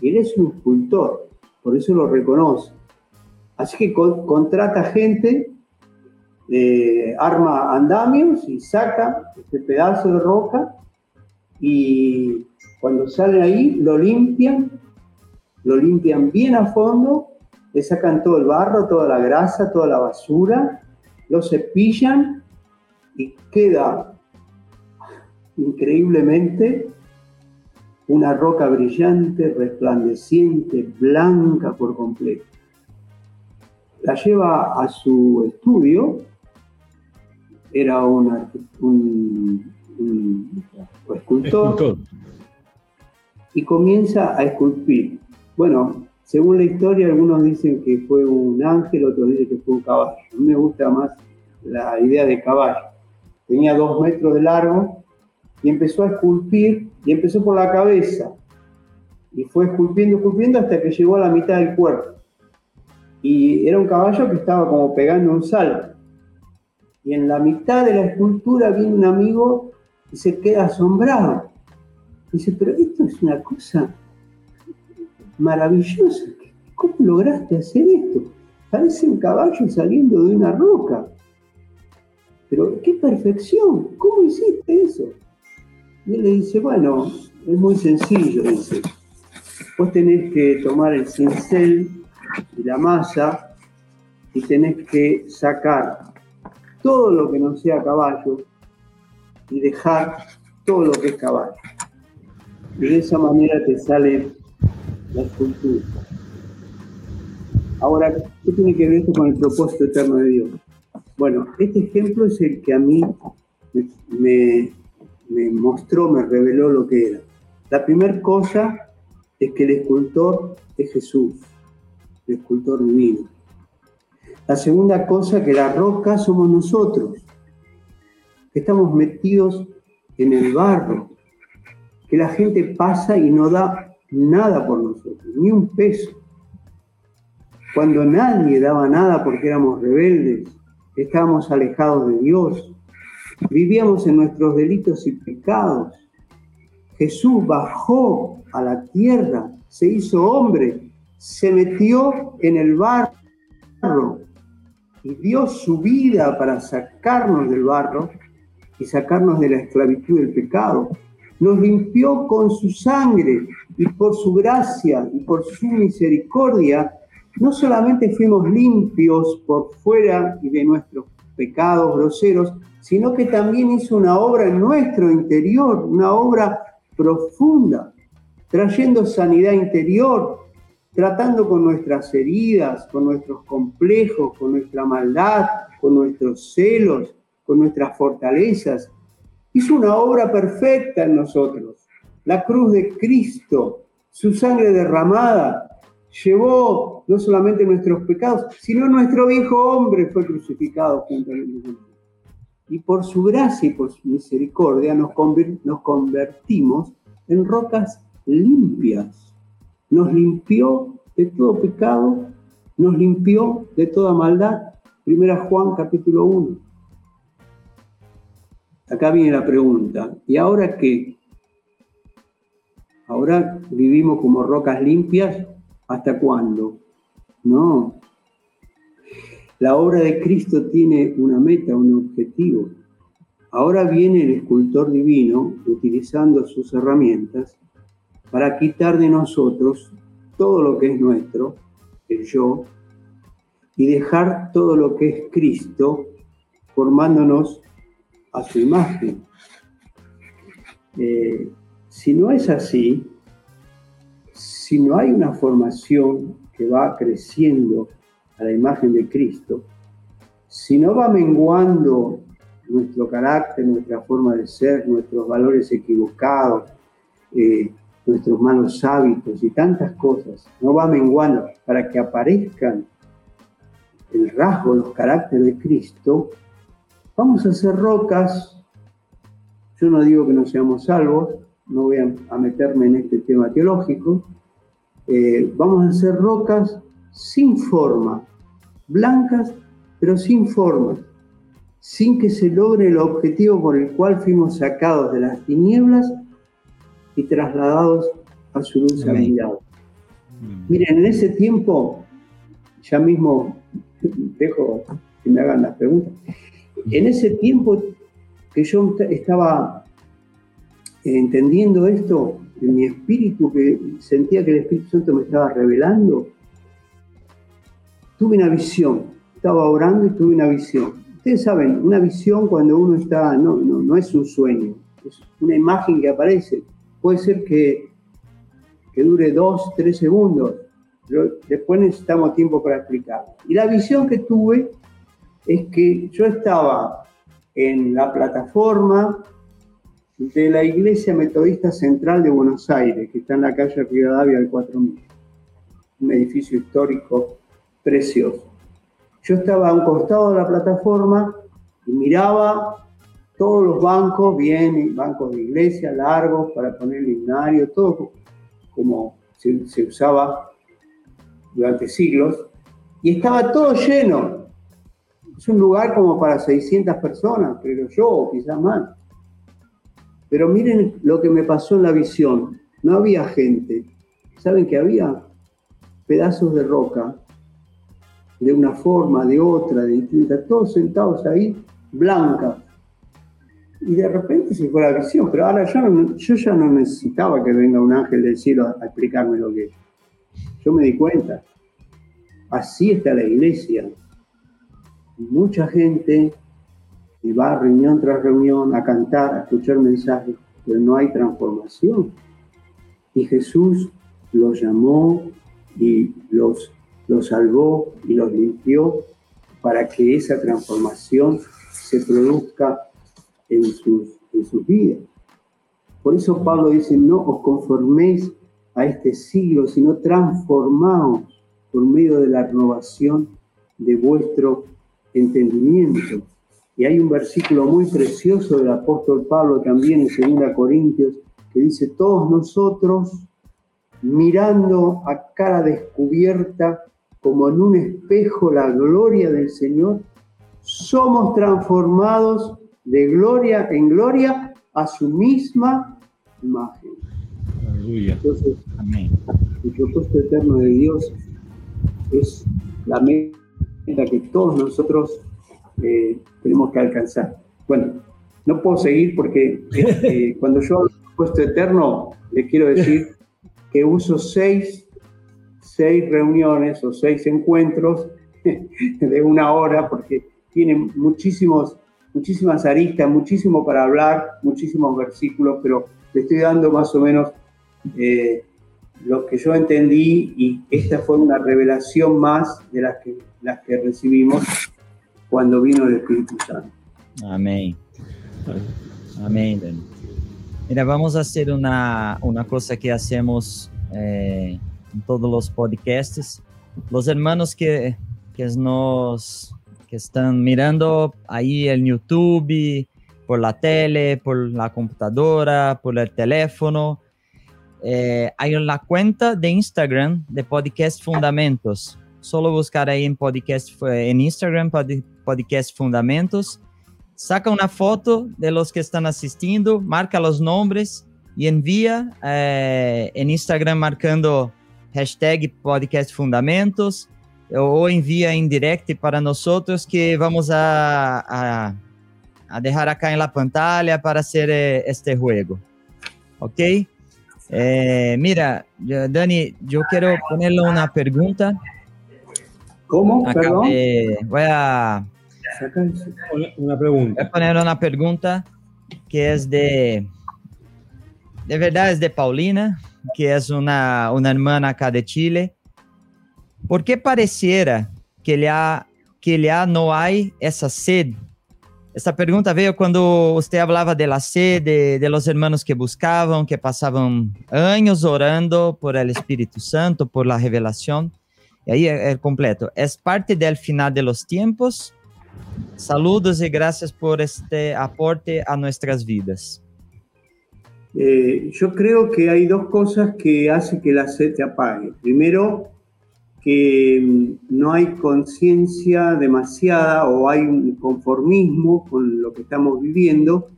Speaker 3: y él es un escultor, por eso lo reconoce. Así que contrata gente, eh, arma andamios y saca este pedazo de roca y cuando sale ahí lo limpian, lo limpian bien a fondo, le sacan todo el barro, toda la grasa, toda la basura, lo cepillan y queda increíblemente una roca brillante, resplandeciente, blanca por completo. La lleva a su estudio, era un, escultor, y comienza a esculpir. Bueno, según la historia, algunos dicen que fue un ángel, otros dicen que fue un caballo. A mí me gusta más la idea de caballo. Tenía dos metros de largo y empezó a esculpir y empezó por la cabeza y fue esculpiendo, esculpiendo hasta que llegó a la mitad del cuerpo. Y era un caballo que estaba como pegando un salto. Y en la mitad de la escultura viene un amigo y se queda asombrado. Dice, pero esto es una cosa maravillosa. ¿Cómo lograste hacer esto? Parece un caballo saliendo de una roca. Pero qué perfección, ¿cómo hiciste eso? Y él le dice, bueno, es muy sencillo, dice. Vos tenés que tomar el cincel y la masa y tenés que sacar todo lo que no sea caballo y dejar todo lo que es caballo. Y de esa manera te sale la escultura. Ahora, ¿qué tiene que ver esto con el propósito eterno de Dios? Bueno, este ejemplo es el que a mí me, me mostró, me reveló lo que era. La primera cosa es que el escultor es Jesús, el escultor divino. La segunda cosa, que la roca somos nosotros, que estamos metidos en el barro, que la gente pasa y no da nada por nosotros, ni un peso. Cuando nadie daba nada porque éramos rebeldes, estábamos alejados de Dios, vivíamos en nuestros delitos y pecados. Jesús bajó a la tierra, se hizo hombre, se metió en el barro y dio su vida para sacarnos del barro y sacarnos de la esclavitud del pecado. Nos limpió con su sangre y por su gracia y por su misericordia, no solamente fuimos limpios por fuera y de nuestros pecados groseros, sino que también hizo una obra en nuestro interior, una obra profunda, trayendo sanidad interior, tratando con nuestras heridas, con nuestros complejos, con nuestra maldad, con nuestros celos, con nuestras fortalezas. Hizo una obra perfecta en nosotros. La cruz de Cristo, su sangre derramada, llevó no solamente nuestros pecados, sino nuestro viejo hombre fue crucificado junto a él y por su gracia y por su misericordia nos, nos convertimos en rocas limpias. Nos limpió de todo pecado, nos limpió de toda maldad. Primera Juan capítulo 1. Acá viene la pregunta, ¿y ahora qué? ¿Ahora vivimos como rocas limpias? ¿Hasta cuándo? No, la obra de Cristo tiene una meta, un objetivo. Ahora viene el escultor divino utilizando sus herramientas para quitar de nosotros todo lo que es nuestro, el yo, y dejar todo lo que es Cristo formándonos a su imagen. Eh, si no es así, si no hay una formación que va creciendo a la imagen de Cristo, si no va menguando nuestro carácter, nuestra forma de ser, nuestros valores equivocados, eh, nuestros malos hábitos y tantas cosas, no va menguando para que aparezcan el rasgo, los caracteres de Cristo, vamos a hacer rocas. Yo no digo que no seamos salvos, no voy a, meterme en este tema teológico. Eh, vamos a hacer rocas sin forma, blancas pero sin forma, sin que se logre el objetivo por el cual fuimos sacados de las tinieblas y trasladados a su luz admirada. Miren, en ese tiempo, ya mismo dejo que me hagan las preguntas, en ese tiempo que yo estaba entendiendo esto, en mi espíritu, que sentía que el Espíritu Santo me estaba revelando, tuve una visión, estaba orando y tuve una visión. Ustedes saben, una visión cuando uno está, no, no, no es un sueño, es una imagen que aparece. Puede ser que, que dure dos, tres segundos, pero después necesitamos tiempo para explicarlo. Y la visión que tuve es que yo estaba en la plataforma de la Iglesia Metodista Central de Buenos Aires, que está en la calle Rivadavia del 4000, un edificio histórico precioso. Yo estaba a un costado de la plataforma y miraba todos los bancos, bien, bancos de iglesia, largos para poner el himnario, todo como se, se usaba durante siglos, y estaba todo lleno. Es un lugar como para 600 personas, creo yo, quizás más. Pero miren lo que me pasó en la visión. No había gente. ¿Saben que había? Pedazos de roca de una forma, de otra, de distinta, todos sentados ahí, blancas. Y de repente se fue la visión, pero ahora yo, yo ya no necesitaba que venga un ángel del cielo a, explicarme lo que es. Yo me di cuenta. Así está la iglesia. Mucha gente y va reunión tras reunión a cantar, a escuchar mensajes, pero no hay transformación. Y Jesús los llamó y los los salvó y los limpió para que esa transformación se produzca en sus, en sus vidas. Por eso Pablo dice, no os conforméis a este siglo, sino transformaos por medio de la renovación de vuestro entendimiento. Y hay un versículo muy precioso del apóstol Pablo también en 2 Corintios que dice, todos nosotros mirando a cara descubierta como en un espejo la gloria del Señor, somos transformados de gloria en gloria a su misma imagen. Aleluya. Entonces, Amén. el propósito eterno de Dios es la meta que todos nosotros eh, tenemos que alcanzar. Bueno, no puedo seguir porque este, cuando yo hablo de propósito eterno, le quiero decir que uso seis, seis reuniones o seis encuentros de una hora porque tienen muchísimos, muchísimas aristas, muchísimo para hablar, muchísimos versículos, pero le estoy dando más o menos eh, lo que yo entendí y esta fue una revelación más de las que, las que recibimos cuando vino el Espíritu Santo.
Speaker 1: Amén. Amén. Mira, vamos a hacer una, una cosa que hacemos eh, en todos los podcasts. Los hermanos que, que nos que están mirando ahí en YouTube, por la tele, por la computadora, por el teléfono, eh, hay una cuenta de Instagram de Podcast Fundamentos. Solo buscar ahí en podcast en Instagram Podcast Fundamentos. Saca una foto de los que están asistiendo, marca los nombres y envía eh, en Instagram marcando hashtag Podcast Fundamentos o envía en direct para nosotros que vamos a, a, a dejar acá en la pantalla para hacer eh, este juego. ¿Ok? Eh, mira, Dani, yo quiero ponerle una pregunta.
Speaker 3: ¿Cómo? Perdón.
Speaker 1: voy a
Speaker 2: una pregunta.
Speaker 1: Voy a poner una pregunta que es de, de verdad es de Paulina, que es una, una hermana acá de Chile. ¿Por qué pareciera que ya, que ya no hay esa sed esta pergunta veio quando você falava da sede, de los hermanos que buscavam, que passavam anos orando por el Espírito Santo, por la revelação. E aí é, é completo. É parte del final de los tiempos. Saludos e graças por este aporte a nuestras vidas.
Speaker 3: Eh, yo creo que hay dos cosas que hacen que la sed te apague. Primero, que mm, no hay conciencia demasiada o hay un conformismo con lo que estamos viviendo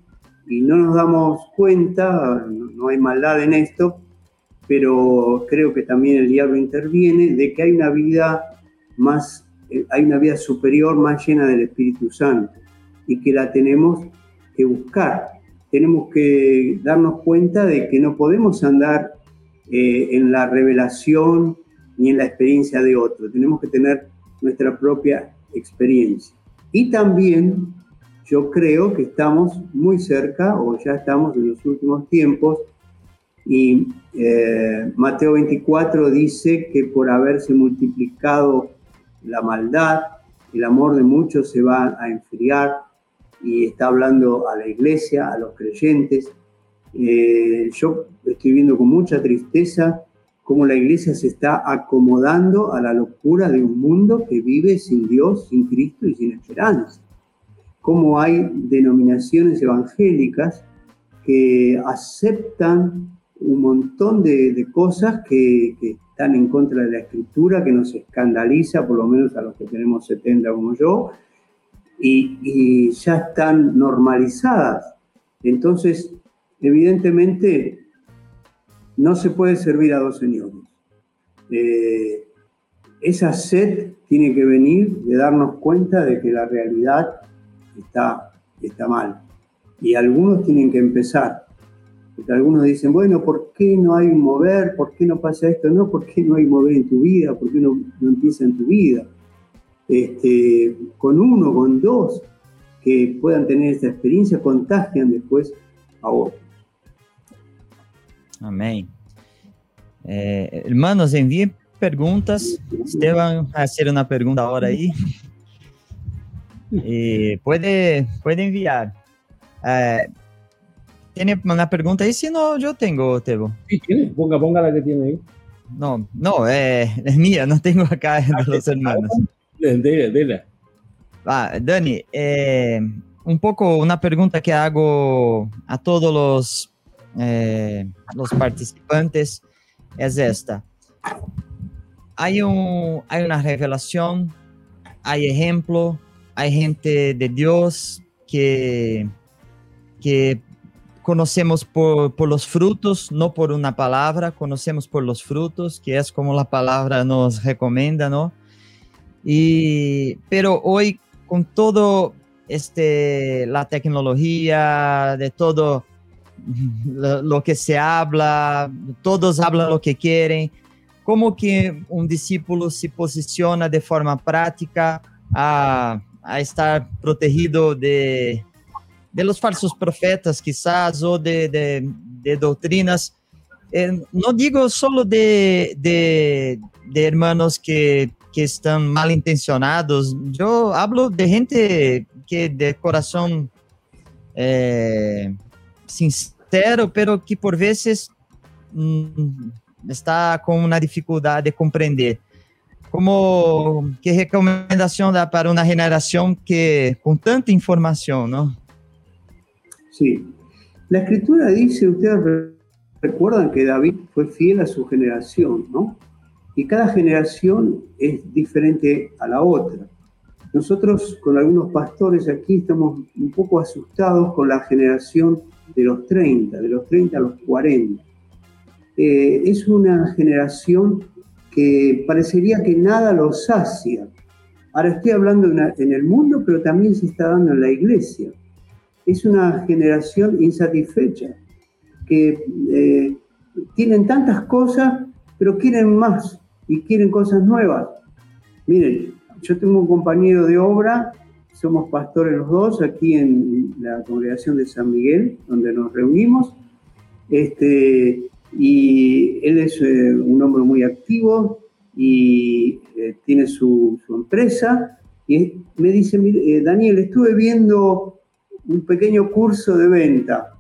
Speaker 3: y no nos damos cuenta, no hay maldad en esto, pero creo que también el diablo interviene, de que hay una vida más, eh, hay una vida superior más llena del Espíritu Santo y que la tenemos que buscar. Tenemos que darnos cuenta de que no podemos andar eh, en la revelación, ni en la experiencia de otro. Tenemos que tener nuestra propia experiencia. Y también yo creo que estamos muy cerca o ya estamos en los últimos tiempos y eh, Mateo 24 dice que por haberse multiplicado la maldad, el amor de muchos se va a enfriar y está hablando a la iglesia, a los creyentes. Eh, yo estoy viendo con mucha tristeza cómo la iglesia se está acomodando a la locura de un mundo que vive sin Dios, sin Cristo y sin esperanza. Cómo hay denominaciones evangélicas que aceptan un montón de, cosas que, están en contra de la escritura, que nos escandaliza, por lo menos a los que tenemos 70 como yo, y, ya están normalizadas. Entonces, evidentemente, no se puede servir a dos señores. Eh, esa sed tiene que venir de darnos cuenta de que la realidad está, está mal. Y algunos tienen que empezar. Algunos dicen, bueno, ¿por qué no hay un mover? ¿Por qué no pasa esto? No, ¿por qué no hay mover en tu vida? ¿Por qué no, no empieza en tu vida? Este, con uno, con dos que puedan tener esta experiencia, contagian después a otros.
Speaker 1: Amém. É, hermanos, enviem preguntas. Esteban, hacer una pregunta ahora ahí. Eh, puede, puede enviar. Eh, ¿Tiene una pregunta ahí? Si no, yo tengo, Tebo.
Speaker 2: Sí, tiene. Ponga, ponga la que tiene ahí.
Speaker 1: No, no, eh, es mía, no tengo acá de los hermanos. Ah, Dani, eh, un poco una pregunta que hago a todos los, eh, los participantes es esta. Hay, un, hay una revelación, hay ejemplo, hay gente de Dios que, que conocemos por, por, los frutos, no por una palabra, conocemos por los frutos, que es como la palabra nos recomienda, ¿no? Y, pero hoy con todo este, la tecnología, de todo lo, que se habla, todos hablan lo que quieren, como que un discípulo se posiciona de forma práctica a, a estar protegido de, de los falsos profetas quizás o de, de, de doutrinas, eh, no digo solo de, de, de hermanos que, que, están mal intencionados, yo hablo de gente que de corazón eh, sincero, pero que por veces mm, está con una dificultad de comprender. Como, ¿Qué recomendación da para una generación que con tanta información, no?
Speaker 3: Sí. La escritura dice, ustedes recuerdan que David fue fiel a su generación, ¿no? Y cada generación es diferente a la otra. Nosotros con algunos pastores aquí estamos un poco asustados con la generación de los 30, de los 30 a los 40. Eh, es una generación que parecería que nada los sacia. Ahora estoy hablando en el mundo, pero también se está dando en la iglesia es una generación insatisfecha, que eh, tienen tantas cosas, pero quieren más y quieren cosas nuevas. Miren, yo tengo un compañero de obra, somos pastores los dos aquí en la congregación de San Miguel, donde nos reunimos, este, y él es eh, un hombre muy activo y eh, tiene su, su, empresa, y me dice, Daniel, estuve viendo un pequeño curso de venta.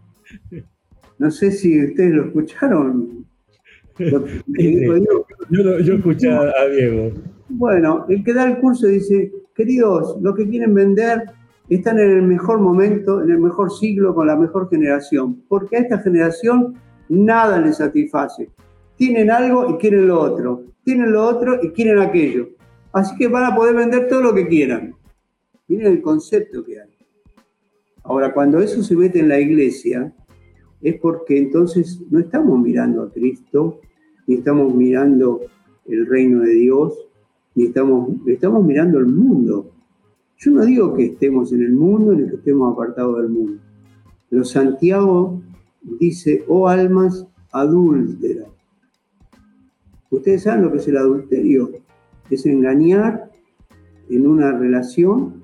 Speaker 3: No sé si ustedes lo escucharon.
Speaker 2: yo, yo, escuché a Diego.
Speaker 3: Bueno, el que da el curso dice, queridos, los que quieren vender están en el mejor momento, en el mejor siglo, con la mejor generación, porque a esta generación nada les satisface. Tienen algo y quieren lo otro, tienen lo otro y quieren aquello. Así que van a poder vender todo lo que quieran. Miren el concepto que hay. Ahora, cuando eso se mete en la iglesia, es porque entonces no estamos mirando a Cristo, ni estamos mirando el reino de Dios, ni estamos, estamos mirando el mundo. Yo no digo que estemos en el mundo ni que estemos apartados del mundo, pero Santiago dice, oh almas adúlteras. Ustedes saben lo que es el adulterio, es engañar en una relación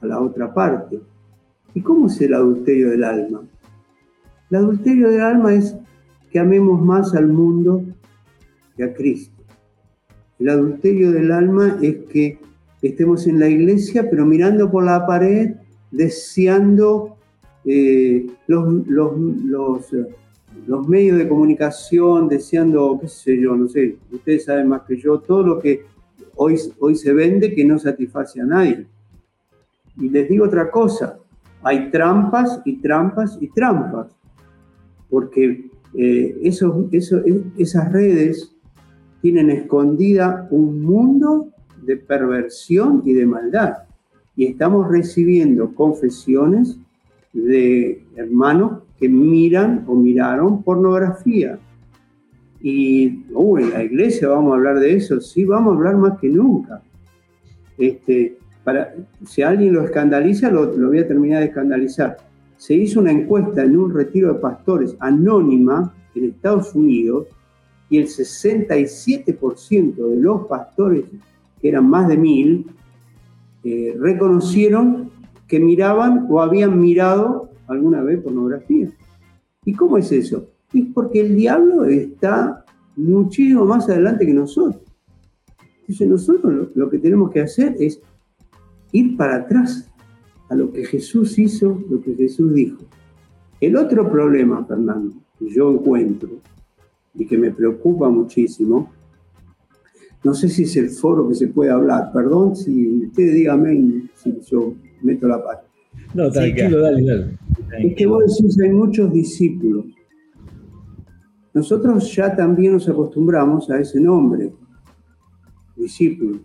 Speaker 3: a la otra parte. ¿Y cómo es el adulterio del alma? El adulterio del alma es que amemos más al mundo que a Cristo. El adulterio del alma es que estemos en la iglesia, pero mirando por la pared, deseando eh, los, los, los, medios de comunicación, deseando, qué sé yo, no sé, ustedes saben más que yo, todo lo que hoy, hoy se vende que no satisface a nadie. Y les digo otra cosa, hay trampas y trampas y trampas, porque eh, esas redes tienen escondida un mundo de perversión y de maldad. Y estamos recibiendo confesiones de hermanos que miran o miraron pornografía. Y, uy, la iglesia vamos a hablar de eso, sí, vamos a hablar más que nunca. Este, si alguien lo escandaliza, lo, voy a terminar de escandalizar. Se hizo una encuesta en un retiro de pastores anónima en Estados Unidos y el 67% de los pastores, que eran más de mil, eh, reconocieron que miraban o habían mirado alguna vez pornografía. ¿Y cómo es eso? Es porque el diablo está muchísimo más adelante que nosotros. Entonces nosotros lo, que tenemos que hacer es ir para atrás a lo que Jesús hizo, lo que Jesús dijo. El otro problema, Fernando, que yo encuentro y que me preocupa muchísimo, no sé si es el foro que se puede hablar, perdón, si ustedes díganme si yo meto la pata.
Speaker 2: No, tranquilo, dale, dale.
Speaker 3: Es que vos decís, hay muchos discípulos. Nosotros ya también nos acostumbramos a ese nombre, discípulo.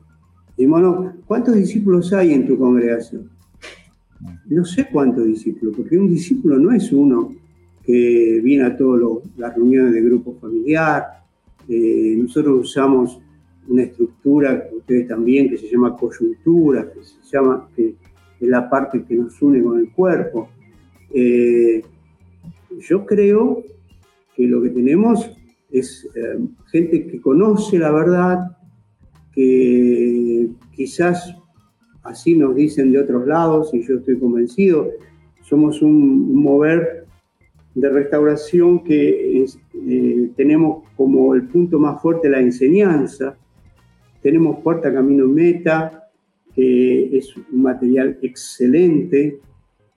Speaker 3: Bueno, ¿cuántos discípulos hay en tu congregación? No sé cuántos discípulos, porque un discípulo no es uno que viene a todas las reuniones de grupo familiar. Eh, nosotros usamos una estructura, ustedes también, que se llama coyuntura, que se llama, es la parte que nos une con el cuerpo. Eh, yo creo que lo que tenemos es eh, gente que conoce la verdad, que quizás así nos dicen de otros lados, y yo estoy convencido, somos un, mover de restauración que eh, tenemos como el punto más fuerte la enseñanza, tenemos Puerta Camino Meta, que es un material excelente,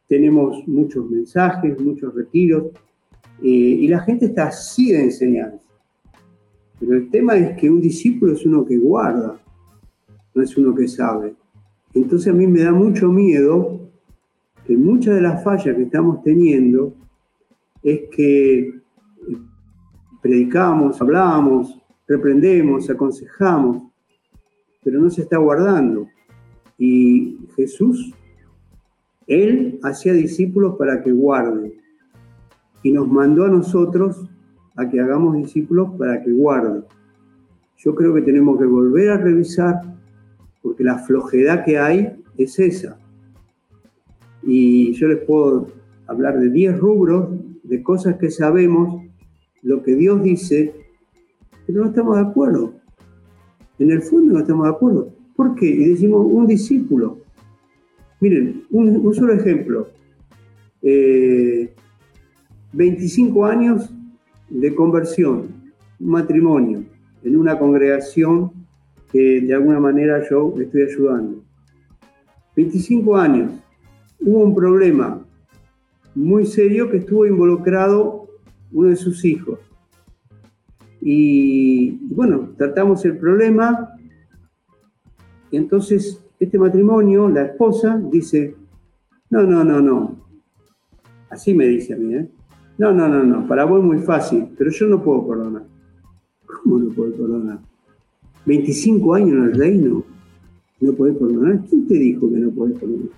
Speaker 3: tenemos muchos mensajes, muchos retiros, eh, y la gente está así de enseñanza. Pero el tema es que un discípulo es uno que guarda, no es uno que sabe. Entonces a mí me da mucho miedo que muchas de las fallas que estamos teniendo es que predicamos, hablamos, reprendemos, aconsejamos, pero no se está guardando. Y Jesús, Él hacía discípulos para que guarden. Y nos mandó a nosotros a que hagamos discípulos para que guarden. Yo creo que tenemos que volver a revisar, porque la flojedad que hay es esa. Y yo les puedo hablar de 10 rubros, de cosas que sabemos, lo que Dios dice, pero no estamos de acuerdo. En el fondo no estamos de acuerdo. ¿Por qué? Y decimos un discípulo. Miren, un, solo ejemplo. 25 eh, años de conversión, un matrimonio, en una congregación que de alguna manera yo estoy ayudando. 25 años. Hubo un problema muy serio que estuvo involucrado uno de sus hijos. Y, bueno, tratamos el problema. Y entonces este matrimonio, la esposa, dice, no, no, no, no. Así me dice a mí, ¿eh? No, no, no, no, para vos es muy fácil, pero yo no puedo perdonar. ¿Cómo no puedo perdonar? 25 años en el reino, ¿no podés perdonar? ¿Quién te dijo que no podés perdonar?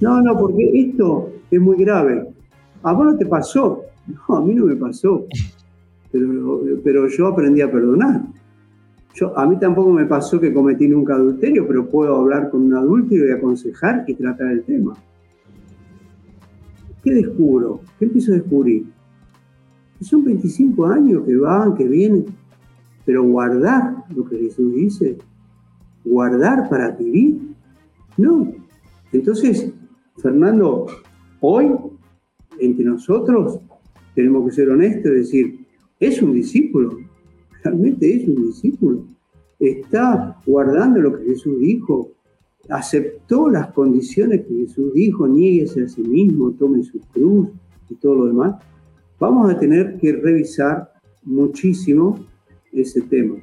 Speaker 3: No, no, porque esto es muy grave. ¿A vos no te pasó? No, a mí no me pasó pero, yo aprendí a perdonar. Yo, a mí tampoco me pasó que cometí nunca adulterio, pero puedo hablar con un adúltero y aconsejar y tratar el tema. ¿Qué descubro? ¿Qué empiezo a descubrir? Son 25 años que van, que vienen, pero guardar lo que Jesús dice, guardar para vivir, no. Entonces, Fernando, hoy, entre nosotros, tenemos que ser honestos y decir, es un discípulo, realmente es un discípulo. Está guardando lo que Jesús dijo, aceptó las condiciones que Jesús dijo, nieguese a sí mismo, tome su cruz y todo lo demás. Vamos a tener que revisar muchísimo ese tema.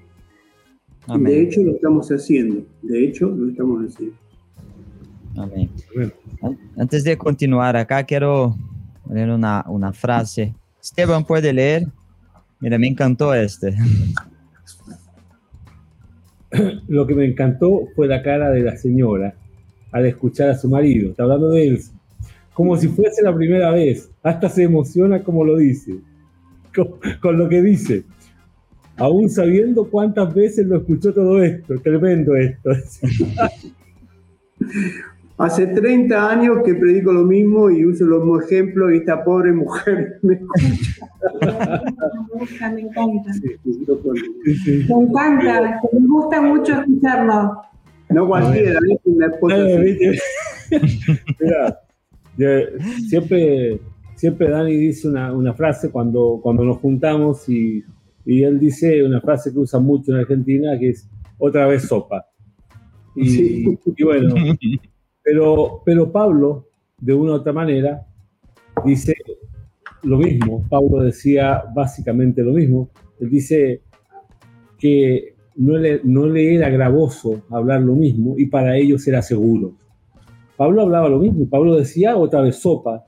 Speaker 3: De hecho, lo estamos haciendo. De hecho, lo estamos haciendo.
Speaker 1: Amén. Antes de continuar acá, quiero leer una, una frase. Esteban, ¿puede leer? Mira, me encantó este.
Speaker 2: Lo que me encantó fue la cara de la señora al escuchar a su marido. Está hablando de él. Como si fuese la primera vez. Hasta se emociona como lo dice. Con, lo que dice. Aún sabiendo cuántas veces lo escuchó todo esto. Tremendo esto.
Speaker 3: Hace 30 años que predico lo mismo y uso los mismos ejemplos y esta pobre mujer me escucha.
Speaker 4: me encanta. Me encanta, me gusta mucho escucharlo.
Speaker 3: No cualquiera, una esposa.
Speaker 2: Mira, siempre, siempre Dani dice una, una, frase cuando, cuando nos juntamos y, y él dice una frase que usa mucho en Argentina que es otra vez sopa. Y, bueno, pero, pero Pablo, de una u otra manera, dice lo mismo. Pablo decía básicamente lo mismo. Él dice que no le, era gravoso hablar lo mismo y para ellos era seguro. Pablo hablaba lo mismo, Pablo decía otra vez sopa.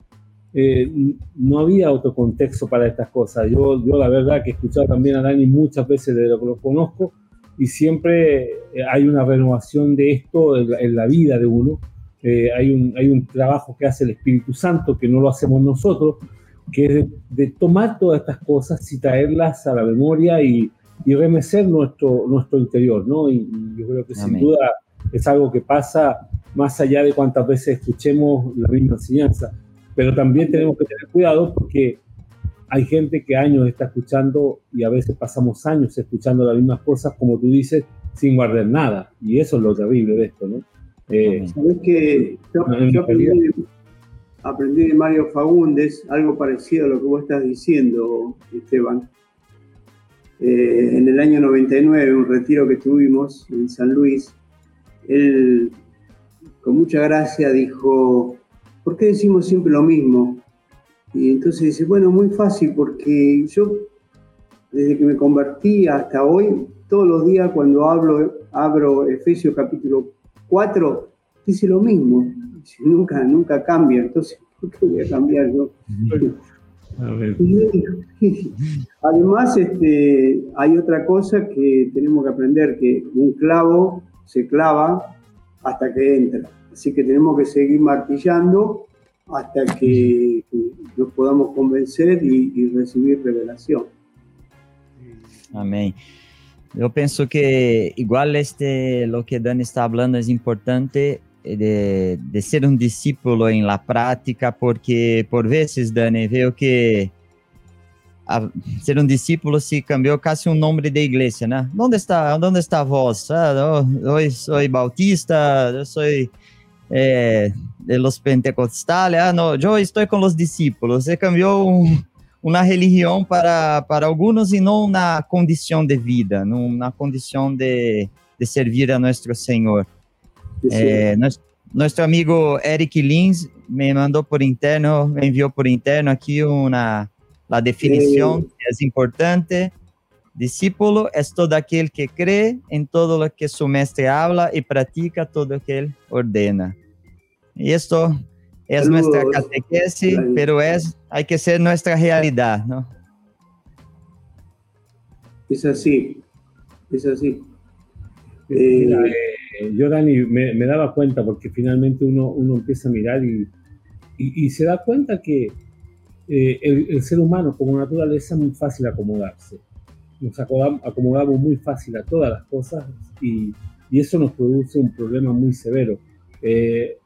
Speaker 2: Eh, no había otro contexto para estas cosas. Yo, yo la verdad que he escuchado también a Dani muchas veces de lo que lo conozco y siempre hay una renovación de esto en la, vida de uno. Eh, hay, un, hay un trabajo que hace el Espíritu Santo que no lo hacemos nosotros, que es de, tomar todas estas cosas y traerlas a la memoria y, y remecer nuestro, nuestro interior, ¿no? Y, yo creo que sin duda es algo que pasa más allá de cuántas veces escuchemos la misma enseñanza. Pero también tenemos que tener cuidado porque hay gente que años está escuchando y a veces pasamos años escuchando las mismas cosas, como tú dices, sin guardar nada. Y eso es lo terrible de esto, ¿no?
Speaker 3: Eh, Sabes que yo, aprendí, de Mario Fagundes algo parecido a lo que vos estás diciendo, Esteban. Eh, en el año 99, un retiro que tuvimos en San Luis, él con mucha gracia dijo, ¿por qué decimos siempre lo mismo? Y entonces dice, bueno, muy fácil, porque yo desde que me convertí hasta hoy, todos los días cuando hablo, abro Efesios capítulo 4, dice lo mismo, nunca, nunca cambia, entonces, ¿por qué voy a cambiar yo? Además, este, hay otra cosa que tenemos que aprender, que un clavo se clava hasta que entra. Así que tenemos que seguir martillando hasta que, nos podamos convencer y, recibir revelación.
Speaker 1: Amén. Yo pienso que igual este, lo que Dani está hablando es importante de, de, ser un discípulo en la práctica, porque por veces, Dani, veo que a ser um discípulo se cambiou casi um nome de igreja, né? Onde está, onde está a? Ah, eu sou bautista, eu sou eh, de los pentecostales. Ah, não, eu estou com os discípulos. Você cambiou um, uma religião para, para alguns e não na condição de vida, não na condição de, de servir a nosso Senhor. Eh, nosso, nosso amigo Eric Lins me mandou por interno, me enviou por interno aqui uma La definición es importante. Discípulo es todo aquel que cree en todo lo que su maestro habla y practica todo lo que él ordena. Y esto es nuestra catequesis, pero es, hay que ser nuestra realidad, ¿no?
Speaker 3: Es así, es así.
Speaker 2: Eh, eh, yo, Dani, me, daba cuenta porque finalmente uno, uno empieza a mirar y, y se da cuenta que eh, el, ser humano como naturaleza es muy fácil acomodarse. Nos acomodamos muy fácil a todas las cosas y, y eso nos produce un problema muy severo. Eh,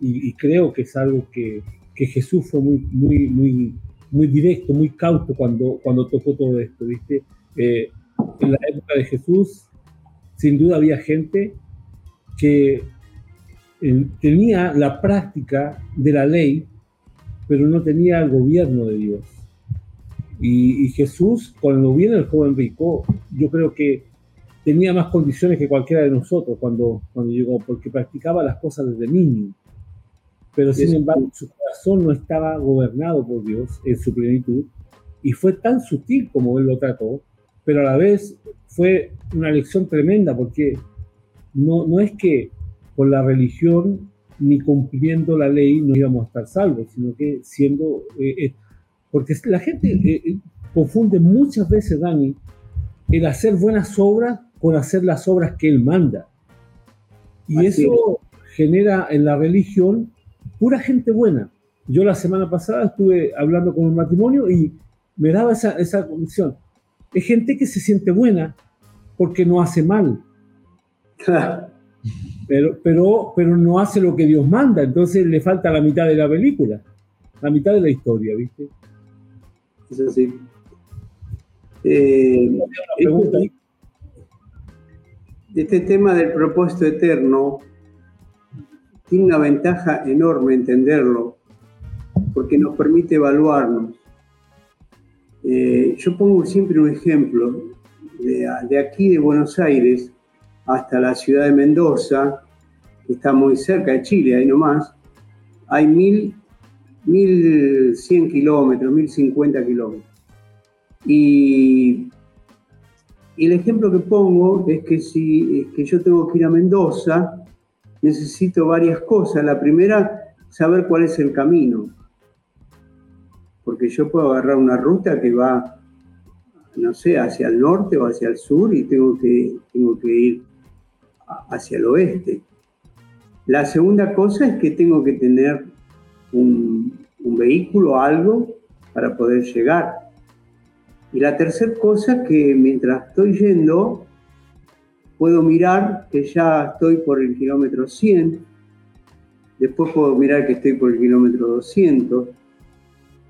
Speaker 2: y, creo que es algo que, que, Jesús fue muy, muy, muy, muy directo, muy cauto cuando, cuando tocó todo esto, ¿viste? Eh, en la época de Jesús, sin duda había gente que tenía la práctica de la ley pero no tenía el gobierno de Dios. Y, Jesús, cuando viene el joven rico, yo creo que tenía más condiciones que cualquiera de nosotros cuando, cuando llegó, porque practicaba las cosas desde niño. Pero sin embargo, su corazón no estaba gobernado por Dios en su plenitud y fue tan sutil como él lo trató, pero a la vez fue una lección tremenda porque no, no es que con la religión ni cumpliendo la ley no íbamos a estar salvos, sino que siendo... Eh, eh, porque la gente eh, confunde muchas veces, Dani, el hacer buenas obras con hacer las obras que Él manda. Y eso genera en la religión pura gente buena. Yo la semana pasada estuve hablando con un matrimonio y me daba esa, esa condición. Es gente que se siente buena porque no hace mal. pero, pero, pero no hace lo que Dios manda, entonces le falta la mitad de la película, la mitad de la historia, ¿viste?
Speaker 3: Es así. Eh, este, este, tema del propósito eterno tiene una ventaja enorme entenderlo, porque nos permite evaluarnos. Eh, yo pongo siempre un ejemplo de, de aquí de Buenos Aires, hasta la ciudad de Mendoza, que está muy cerca de Chile, ahí nomás, hay mil, 1100 kilómetros, 1050 kilómetros. Y, y, el ejemplo que pongo es que si que yo tengo que ir a Mendoza, necesito varias cosas. La primera, saber cuál es el camino. Porque yo puedo agarrar una ruta que va, no sé, hacia el norte o hacia el sur y tengo que, tengo que ir hacia el oeste. La segunda cosa es que tengo que tener un, un vehículo, algo para poder llegar. Y la tercera cosa es que mientras estoy yendo, puedo mirar que ya estoy por el kilómetro 100, después puedo mirar que estoy por el kilómetro 200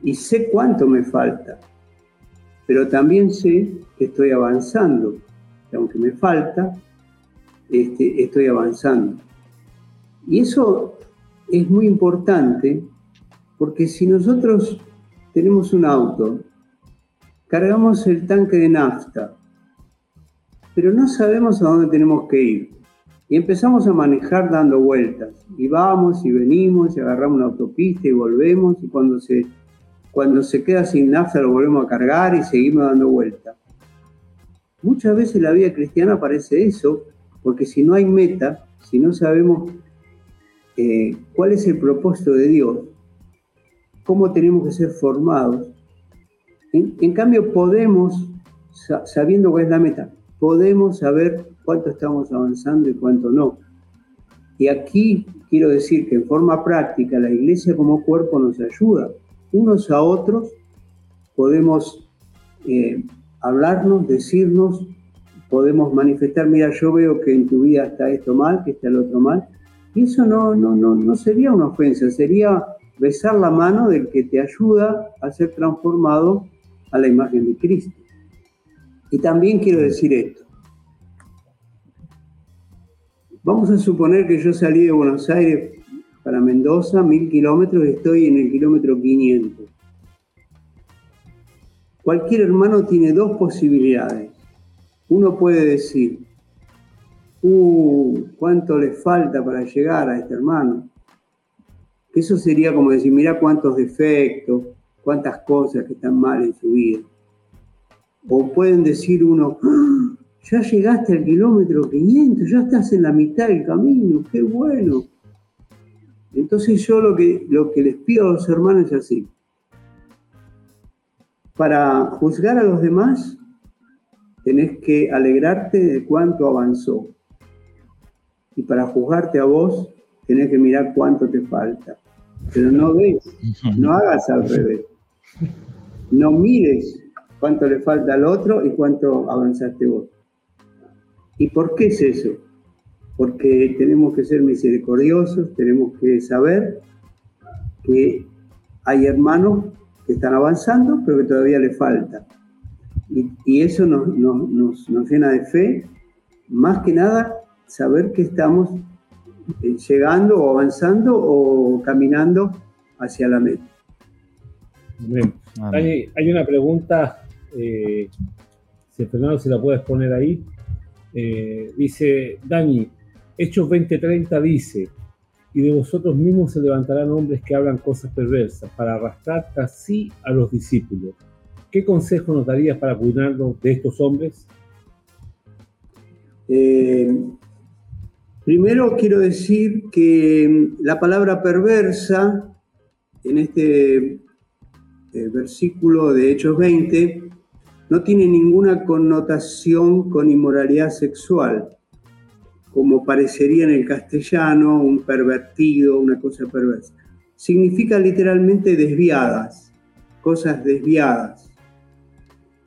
Speaker 3: y sé cuánto me falta, pero también sé que estoy avanzando, que aunque me falta, este, estoy avanzando. Y eso es muy importante porque si nosotros tenemos un auto, cargamos el tanque de nafta, pero no sabemos a dónde tenemos que ir. Y empezamos a manejar dando vueltas. Y vamos y venimos y agarramos una autopista y volvemos. Y cuando se, cuando se queda sin nafta lo volvemos a cargar y seguimos dando vueltas. Muchas veces la vida cristiana parece eso, porque si no hay meta, si no sabemos eh, cuál es el propósito de Dios, cómo tenemos que ser formados, en cambio podemos, sabiendo cuál es la meta, podemos saber cuánto estamos avanzando y cuánto no. Y aquí quiero decir que en forma práctica la iglesia como cuerpo nos ayuda. Unos a otros podemos eh, hablarnos, decirnos, podemos manifestar, mira, yo veo que en tu vida está esto mal, que está el otro mal. Y eso no, no, no, no sería una ofensa, sería besar la mano del que te ayuda a ser transformado a la imagen de Cristo. Y también quiero decir esto. Vamos a suponer que yo salí de Buenos Aires para Mendoza, mil kilómetros, y estoy en el kilómetro 500. Cualquier hermano tiene dos posibilidades. Uno puede decir, uh, ¿cuánto le falta para llegar a este hermano? Eso sería como decir, mira cuántos defectos, cuántas cosas que están mal en su vida. O pueden decir uno, ¡Ah! ya llegaste al kilómetro 500, ya estás en la mitad del camino, qué bueno. Entonces yo lo que, lo que les pido a los hermanos es así. Para juzgar a los demás, tenés que alegrarte de cuánto avanzó. Y para juzgarte a vos, tenés que mirar cuánto te falta. Pero no ves, no hagas al revés. No mires cuánto le falta al otro y cuánto avanzaste vos. ¿Y por qué es eso? Porque tenemos que ser misericordiosos, tenemos que saber que hay hermanos que están avanzando, pero que todavía le falta. Y, eso nos, nos, llena de fe, más que nada saber que estamos eh, llegando o avanzando o caminando hacia la meta.
Speaker 2: Hay, hay, una pregunta eh, si Fernando se la puedes poner ahí, eh, dice Dani, Hechos 20:30 dice, y de vosotros mismos se levantarán hombres que hablan cosas perversas para arrastrar así a los discípulos. ¿Qué consejo nos darías para cuidarnos de estos hombres?
Speaker 3: Eh, primero quiero decir que la palabra perversa en este versículo de Hechos 20 no tiene ninguna connotación con inmoralidad sexual, como parecería en el castellano un pervertido, una cosa perversa. Significa literalmente desviadas, cosas desviadas.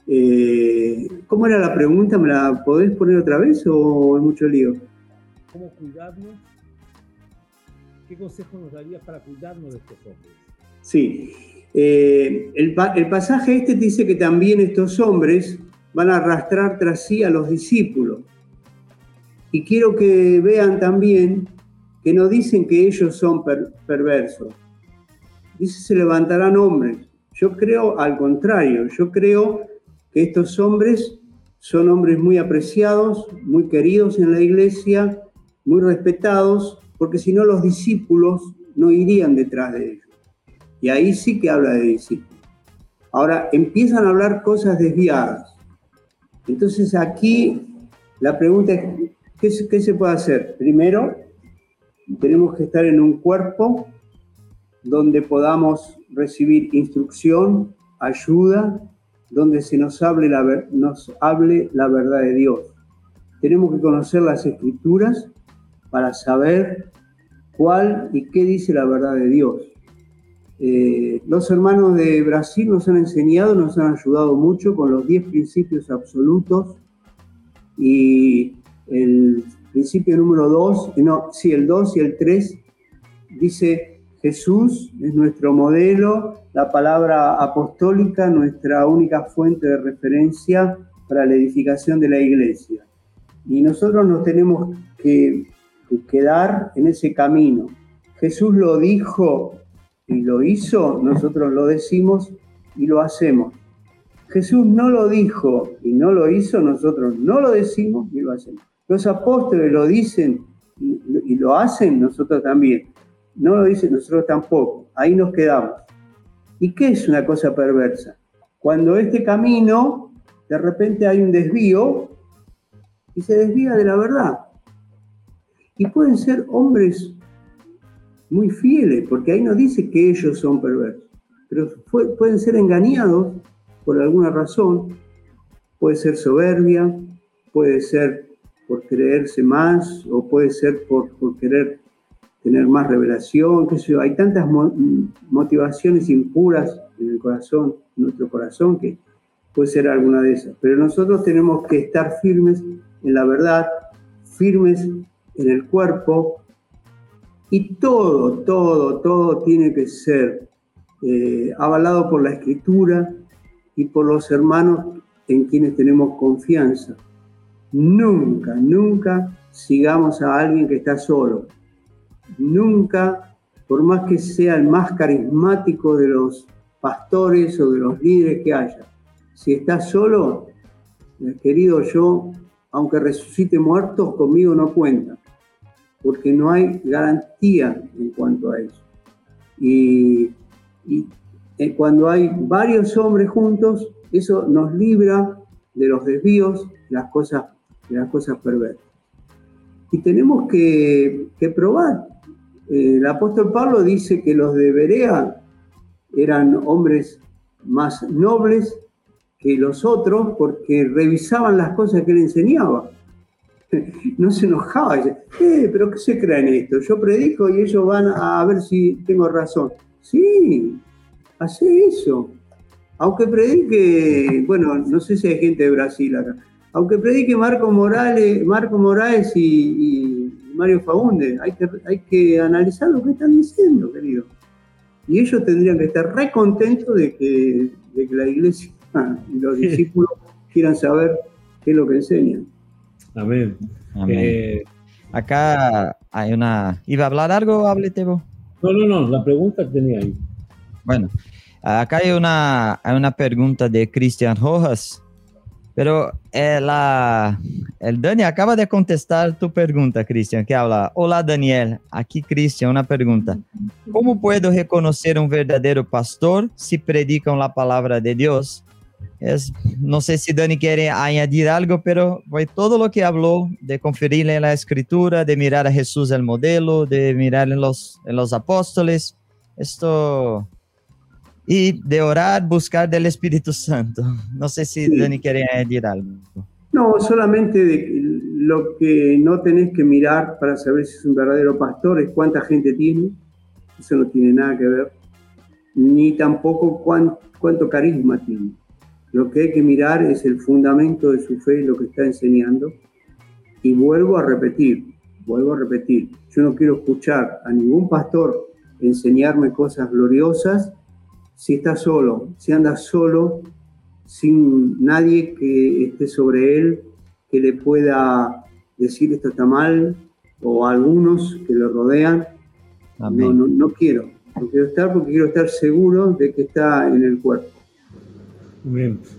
Speaker 3: Eh, ¿Cómo era la pregunta? ¿Me la podés poner otra vez o es mucho lío?
Speaker 2: ¿Cómo cuidarnos? ¿Qué consejo nos darías para cuidarnos de estos hombres?
Speaker 3: Sí, eh, el, pasaje este dice que también estos hombres van a arrastrar tras sí a los discípulos. Y quiero que vean también que no dicen que ellos son perversos. Dice se levantarán hombres. Yo creo al contrario, yo creo que estos hombres son hombres muy apreciados, muy queridos en la iglesia, muy respetados, porque si no los discípulos no irían detrás de ellos. Y ahí sí que habla de discípulos. Ahora empiezan a hablar cosas desviadas. Entonces aquí la pregunta es, ¿qué, qué se puede hacer? Primero, tenemos que estar en un cuerpo donde podamos recibir instrucción, ayuda, donde se nos hable la, nos hable la verdad de Dios. Tenemos que conocer las escrituras para saber cuál y qué dice la verdad de Dios. Eh, los hermanos de Brasil nos han enseñado, nos han ayudado mucho con los 10 principios absolutos y el principio número 2, no, sí, el 2 y el 3 dice Jesús es nuestro modelo, la palabra apostólica, nuestra única fuente de referencia para la edificación de la iglesia. Y nosotros nos tenemos que, quedar en ese camino. Jesús lo dijo y lo hizo, nosotros lo decimos y lo hacemos. Jesús no lo dijo y no lo hizo, nosotros no lo decimos y lo hacemos. Los apóstoles lo dicen y, lo hacen, nosotros también. No lo dicen, nosotros tampoco. Ahí nos quedamos. ¿Y qué es una cosa perversa? Cuando este camino, de repente hay un desvío y se desvía de la verdad. Y pueden ser hombres muy fieles, porque ahí no dice que ellos son perversos, pero pueden ser engañados por alguna razón. Puede ser soberbia, puede ser por creerse más o puede ser por, querer tener más revelación, qué sé yo. Hay tantas motivaciones impuras en el corazón, en nuestro corazón, que puede ser alguna de esas. Pero nosotros tenemos que estar firmes en la verdad, firmes en el cuerpo, y todo, todo, todo tiene que ser eh, avalado por la escritura y por los hermanos en quienes tenemos confianza. Nunca, nunca sigamos a alguien que está solo. Nunca, por más que sea el más carismático de los pastores o de los líderes que haya, si está solo, querido yo, aunque resucite muertos, conmigo no cuenta, porque no hay garantía en cuanto a eso. Y, y eh, cuando hay varios hombres juntos, eso nos libra de los desvíos, las cosas de las cosas perversas. Y tenemos que, probar. Eh, el apóstol Pablo dice que los de Berea eran hombres más nobles que los otros porque revisaban las cosas que él enseñaba. No se enojaba, dice, eh, pero ¿qué se creen esto? Yo predico y ellos van a ver si tengo razón. Sí, hace eso. Aunque predique, bueno, no sé si hay gente de Brasil acá, aunque predique Marco Morales, Marco Morales y, Mario Faunde, hay que, hay que analizar lo que están diciendo, querido. Y ellos tendrían que estar re contentos de que, la iglesia y los discípulos quieran saber qué es lo que enseñan.
Speaker 2: Amén.
Speaker 1: Eh, Acá hay una... ¿Iba a hablar algo? Háblete vos.
Speaker 2: No, no, no, la pregunta tenía ahí.
Speaker 1: Bueno, acá hay una, hay una pregunta de Cristian Rojas Pero ela, el Dani acaba de contestar tu pergunta, Cristian, que habla, Olá, Daniel, aqui, Cristian, uma pergunta. Como puedo reconhecer um verdadeiro pastor se predicam a palavra de Deus? Es, no sé si Dani quiere añadir algo, pero fue todo lo que habló de conferir en la escritura, de mirar a Jesús el modelo, de mirar en los, en los apóstoles. Esto y de orar, buscar del Espíritu Santo. No sé si Dani quiere añadir algo.
Speaker 3: No, solamente de lo que no tenés que mirar para saber si es un verdadero pastor es cuánta gente tiene, eso no tiene nada que ver, ni tampoco cuánto carisma tiene. Lo que hay que mirar es el fundamento de su fe y lo que está enseñando. Y vuelvo a repetir, vuelvo a repetir, yo no quiero escuchar a ningún pastor enseñarme cosas gloriosas si está solo, si anda solo, sin nadie que esté sobre él, que le pueda decir esto está mal, o algunos que lo rodean. No, no, quiero, no quiero estar porque quiero estar seguro de que está en el cuerpo.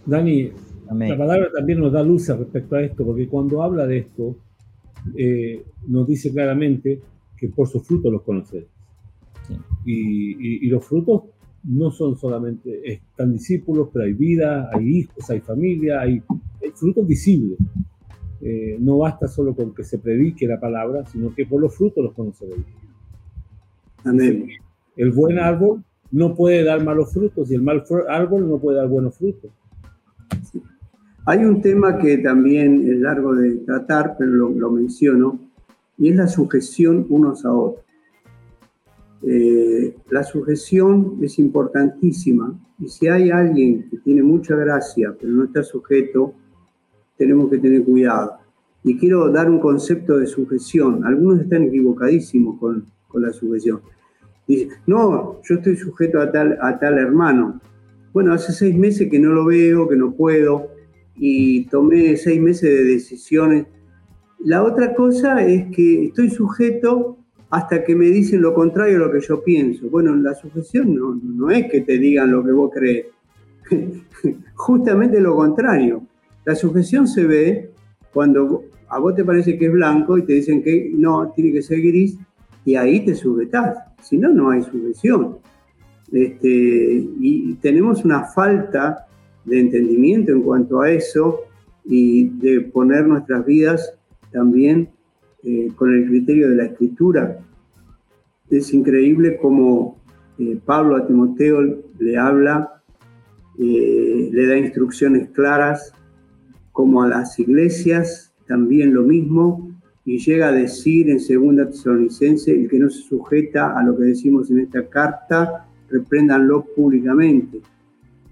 Speaker 2: Dani, La palabra también nos da luz respecto a esto, porque cuando habla de esto, eh, nos dice claramente que por sus frutos los conoceréis. Y, los frutos no son solamente, están discípulos, pero hay vida, hay hijos, hay familia, hay, frutos visibles. Eh, no basta solo con que se predique la palabra, sino que por los frutos los conoceréis. Amén. El buen árbol no puede dar malos frutos y el mal árbol no puede dar buenos frutos.
Speaker 3: Hay un tema que también es largo de tratar, pero lo, menciono, y es la sujeción unos a otros. Eh, la sujeción es importantísima y si hay alguien que tiene mucha gracia pero no está sujeto, tenemos que tener cuidado. Y quiero dar un concepto de sujeción. Algunos están equivocadísimos con, con la sujeción. Dicen, no, yo estoy sujeto a tal, a tal hermano. Bueno, hace seis meses que no lo veo, que no puedo y tomé seis meses de decisiones. La otra cosa es que estoy sujeto hasta que me dicen lo contrario a lo que yo pienso. Bueno, la sujeción no, no es que te digan lo que vos crees, justamente lo contrario. La sujeción se ve cuando a vos te parece que es blanco y te dicen que no, tiene que ser gris, y ahí te sujetás. Si no, no hay sujeción. Este, y tenemos una falta de entendimiento en cuanto a eso y de poner nuestras vidas también eh, con el criterio de la escritura. Es increíble como eh, Pablo a Timoteo le habla, eh, le da instrucciones claras, como a las iglesias también lo mismo, y llega a decir en segunda Tesalonicense, el que no se sujeta a lo que decimos en esta carta, repréndanlo públicamente.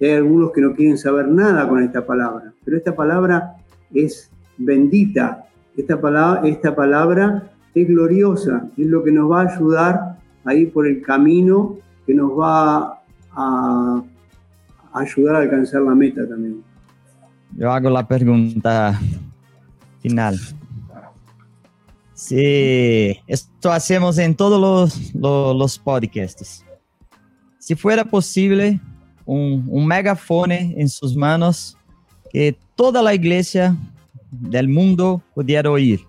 Speaker 3: Hay algunos que no quieren saber nada con esta palabra, pero esta palabra es bendita, esta palabra, esta palabra es gloriosa, es lo que nos va a ayudar a ir por el camino que nos va a ayudar a alcanzar la meta también.
Speaker 1: Yo hago la pregunta final. Si esto hacemos en todos los, los, los podcasts, si fuera posible un, megafone en sus manos que toda la iglesia del mundo pudiera oír.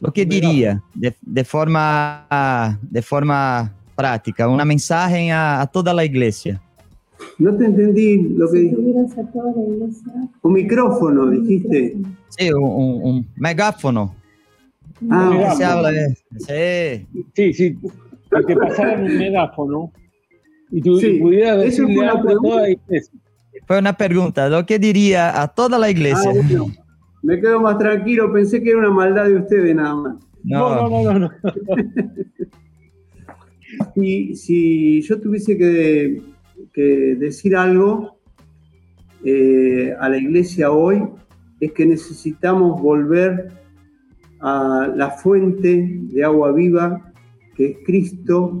Speaker 1: Lo que diría de, forma, de forma práctica, una mensaje a, toda la iglesia.
Speaker 3: No te entendí lo que Un micrófono, dijiste.
Speaker 1: Sí, un, megáfono.
Speaker 2: Ah, se habla de... Sí, sí, sí. Que pasaran un megáfono y tú pudieras decirle algo a toda la iglesia.
Speaker 1: Fue una pregunta, ¿lo que diría a toda la iglesia? Ah,
Speaker 3: me quedo más tranquilo, pensé que era una maldad de ustedes nada más.
Speaker 2: No, no, no, no.
Speaker 3: y si yo tuviese que, decir algo eh, a la iglesia hoy, es que necesitamos volver a la fuente de agua viva, que es Cristo,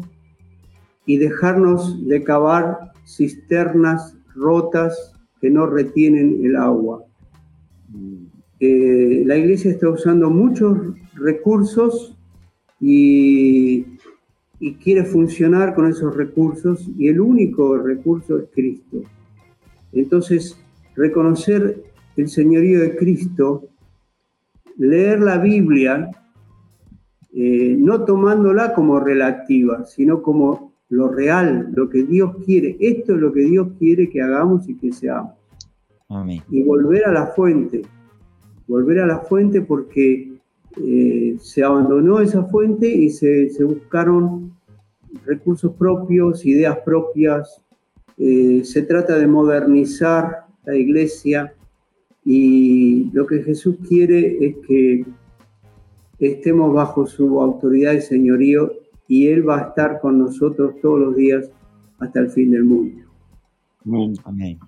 Speaker 3: y dejarnos de cavar cisternas rotas que no retienen el agua. Eh, la iglesia está usando muchos recursos y, y quiere funcionar con esos recursos y el único recurso es Cristo. Entonces, reconocer el señorío de Cristo, leer la Biblia, eh, no tomándola como relativa, sino como lo real, lo que Dios quiere. Esto es lo que Dios quiere que hagamos y que seamos. Y volver a la fuente, volver a la fuente porque eh, se abandonó esa fuente y se, buscaron recursos propios, ideas propias. Eh, se trata de modernizar la iglesia y lo que Jesús quiere es que estemos bajo su autoridad y señorío y Él va a estar con nosotros todos los días hasta el fin del mundo.
Speaker 1: Amén.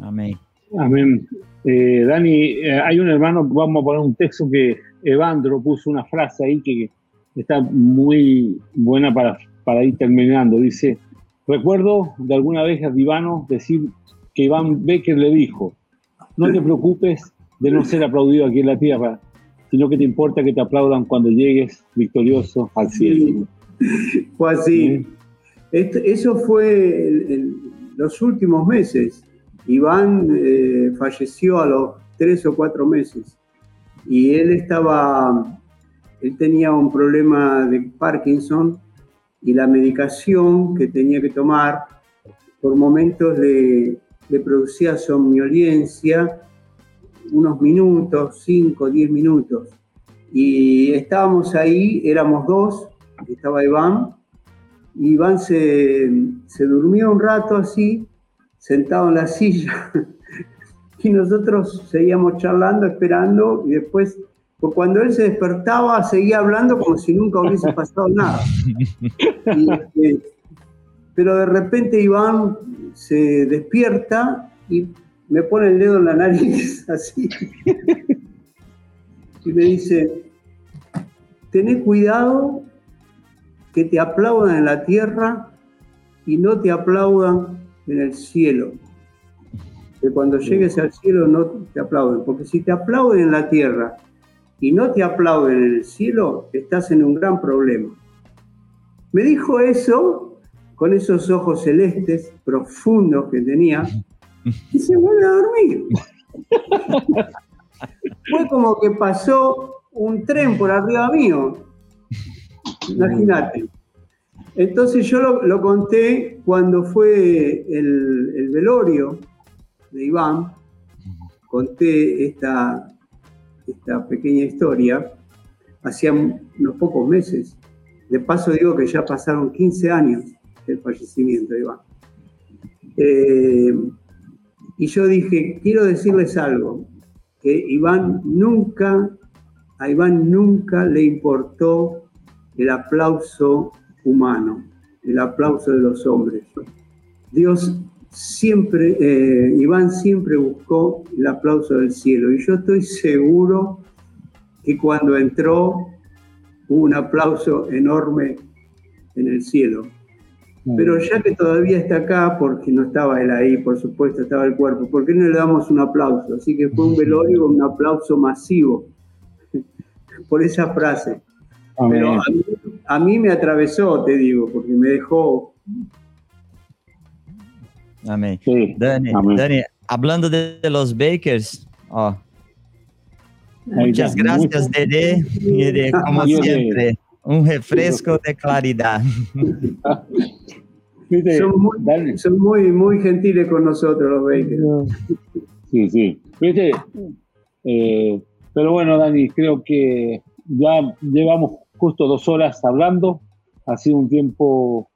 Speaker 1: Amén.
Speaker 2: Amén. Eh, Dani, eh, hay un hermano, vamos a poner un texto que Evandro puso una frase ahí que está muy buena para, para ir terminando. Dice, recuerdo de alguna vez a Divano decir que Iván Becker le dijo, no te preocupes de no ser aplaudido aquí en la tierra, sino que te importa que te aplaudan cuando llegues victorioso al cielo.
Speaker 3: Fue así. eso fue en los últimos meses. Iván eh, falleció a los tres o cuatro meses y él estaba, él tenía un problema de Parkinson y la medicación que tenía que tomar por momentos le, le producía somnolencia unos minutos, cinco, diez minutos. Y estábamos ahí, éramos dos, estaba Iván, y Iván se, se durmió un rato así, sentado en la silla, y nosotros seguíamos charlando, esperando, y después, pues cuando él se despertaba, seguía hablando como si nunca hubiese pasado nada. Este, pero de repente Iván se despierta y me pone el dedo en la nariz, así, y me dice, tené cuidado que te aplaudan en la tierra y no te aplaudan en el cielo. Que cuando llegues al cielo no te aplauden, porque si te aplauden en la tierra y no te aplauden en el cielo, estás en un gran problema. Me dijo eso con esos ojos celestes profundos que tenía y se vuelve a dormir. Fue como que pasó un tren por arriba mío. Imagínate. Entonces yo lo, conté cuando fue el, velorio de Iván, conté esta, esta pequeña historia, hacía unos pocos meses. De paso digo que ya pasaron 15 años del fallecimiento de Iván. Eh, y yo dije, quiero decirles algo, que Iván nunca, a Iván nunca le importó el aplauso humano, el aplauso de los hombres. Dios siempre, eh, Iván siempre buscó el aplauso del cielo y yo estoy seguro que cuando entró hubo un aplauso enorme en el cielo. Pero ya que todavía está acá, porque no estaba él ahí, por supuesto, estaba el cuerpo, ¿por qué no le damos un aplauso? Así que fue un velorio, un aplauso masivo por esa frase. Pero a mí, me atravesó, te digo, porque me dejó.
Speaker 1: Amén. Dani, Dani, hablando de, los Bakers, oh. muchas gracias, Dede, como siempre. Un refresco de claridad.
Speaker 3: son, muy, muy, gentiles con nosotros los Bakers.
Speaker 2: Sí, sí. Eh, pero bueno, Dani, creo que ya llevamos justo dos horas hablando. Ha sido un tiempo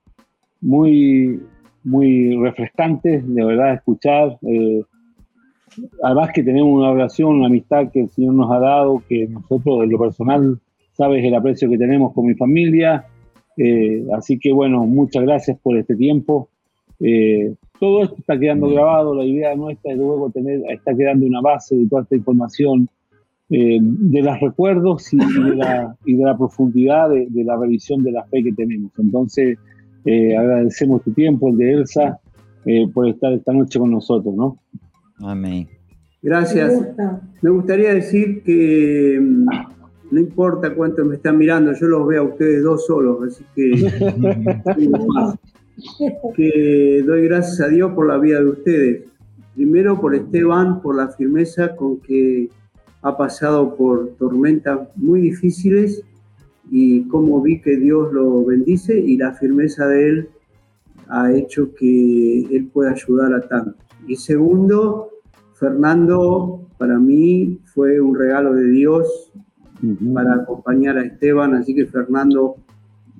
Speaker 2: muy, muy refrescante, de verdad, escuchar. Eh, además que tenemos una oración, una amistad que el Señor nos ha dado, que nosotros en lo personal sabes el aprecio que tenemos con mi familia. Eh, así que bueno, muchas gracias por este tiempo. Eh, todo esto está quedando grabado, la idea nuestra es luego tener, está quedando una base de toda esta información, eh, de los recuerdos y, de la, y, de la, profundidad de, la revisión de la fe que tenemos. Entonces, agradecemos tu tiempo, el de Elsa, por estar esta noche con nosotros, ¿no?
Speaker 1: Amén.
Speaker 3: Gracias. Me gustaría decir que no importa cuántos me están mirando, yo los veo a ustedes dos solos, así que, que doy gracias a Dios por la vida de ustedes. Primero por Esteban, por la firmeza con que ha pasado por tormentas muy difíciles y cómo vi que Dios lo bendice y la firmeza de él ha hecho que él pueda ayudar a tantos. Y segundo, Fernando para mí fue un regalo de Dios para acompañar a Esteban. Así que, Fernando,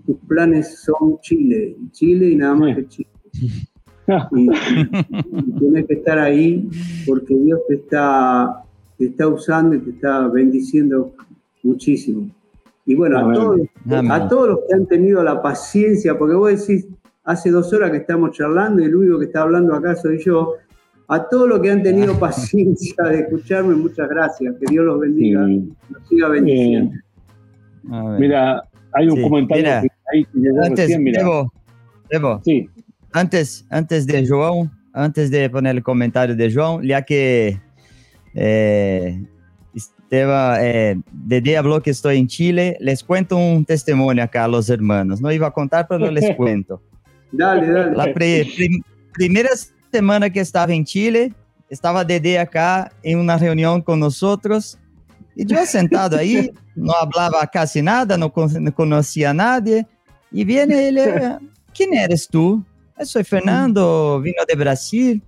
Speaker 3: tus planes son Chile, Chile y nada más que Chile. Y, tienes que estar ahí porque Dios te está, te está usando y te está bendiciendo muchísimo. Y bueno, a todos, a todos los que han tenido la paciencia, porque vos decís, hace dos horas que estamos charlando y el único que está hablando acá soy yo, a todos los que han tenido paciencia de escucharme, muchas gracias. Que Dios los bendiga. Los siga bendiciendo.
Speaker 2: mira, hay un comentario ahí que
Speaker 1: antes, recién, Debo, sí. antes, antes de João, antes de poner el comentario de João, ya que eh, Esteban, eh, Dede habló que estoy en Chile, les cuento un testimonio acá a los hermanos. No iba a contar, pero les cuento.
Speaker 3: dale, dale.
Speaker 1: La primera semana que estaba en Chile, estaba Dede acá en una reunión con nosotros y yo sentado ahí, no hablaba casi nada, no, conocía a nadie y viene él, ¿quién eres tú? Soy Fernando, vino de Brasil.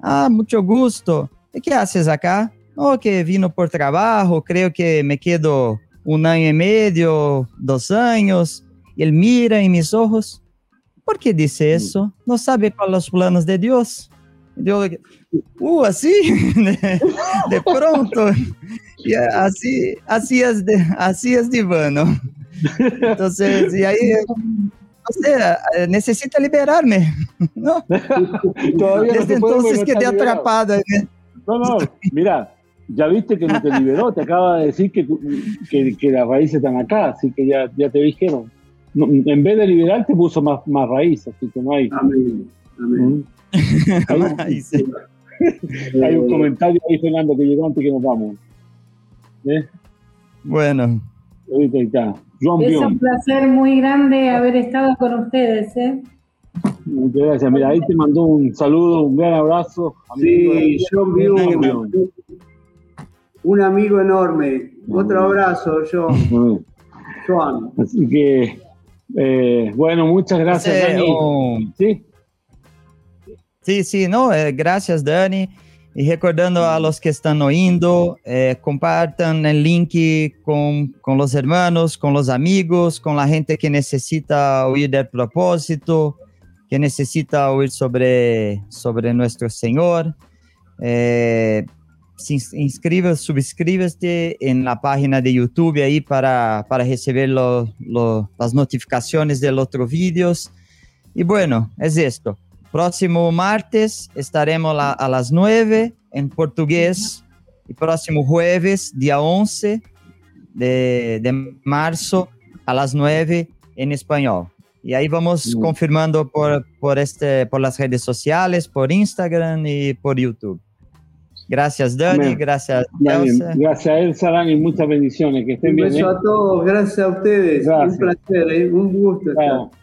Speaker 1: Ah, mucho gusto. ¿Y qué haces acá? Oh, que vino por trabajo, creo que me quedo un año y medio, dos años. Él mira en mis ojos. ¿Por qué dice mm. eso? ¿No sabe cuáles los planos de Dios? Yo, uh, así, de, pronto. así, así, es de, así es divano. Entonces, y ahí, o sea, necesita liberarme, ¿no? Desde entonces quedé atrapada.
Speaker 2: No, no, mira, ya viste que no te liberó, te acaba de decir que, que, que las raíces están acá, así que ya, ya te dijeron. En vez de liberar, te puso más, más raíz, así que no hay. Amén. Amén. hay un comentario ahí, Fernando, que llegó antes que nos vamos.
Speaker 1: ¿Eh? Bueno.
Speaker 4: Ahorita está. es un placer muy grande haber estado con ustedes. ¿eh?
Speaker 2: Muchas gracias. Mira, ahí te mandó un saludo, un gran abrazo.
Speaker 3: Sí, John Bion. Un amigo enorme. Otro abrazo, John.
Speaker 2: Joan. Así que, eh, bueno, muchas gracias, Dani.
Speaker 1: Sí. Sí, sí, no, eh, gracias, Dani. Y recordando a los que están oyendo, eh, compartan el link con, con, los hermanos, con los amigos, con la gente que necesita oír del propósito, que necesita oír sobre, sobre nuestro Señor. Eh, inscribe, suscríbete en la página de YouTube ahí para, para recibir las notificaciones de los otros vídeos. Y bueno, es esto. Próximo martes estaremos a las 9 en portugués y próximo jueves, día 11 de, de marzo, a las 9 en español. Y ahí vamos confirmando por, por, este, por las redes sociales, por Instagram y por YouTube. Gracias, Dani. Gracias,
Speaker 2: Elsa. Gracias, Elsa, Dani. Muchas bendiciones. Que estén
Speaker 3: un
Speaker 2: bien.
Speaker 3: beso ¿eh? a todos. Gracias a ustedes. Un placer, ¿eh? un gusto. Estar.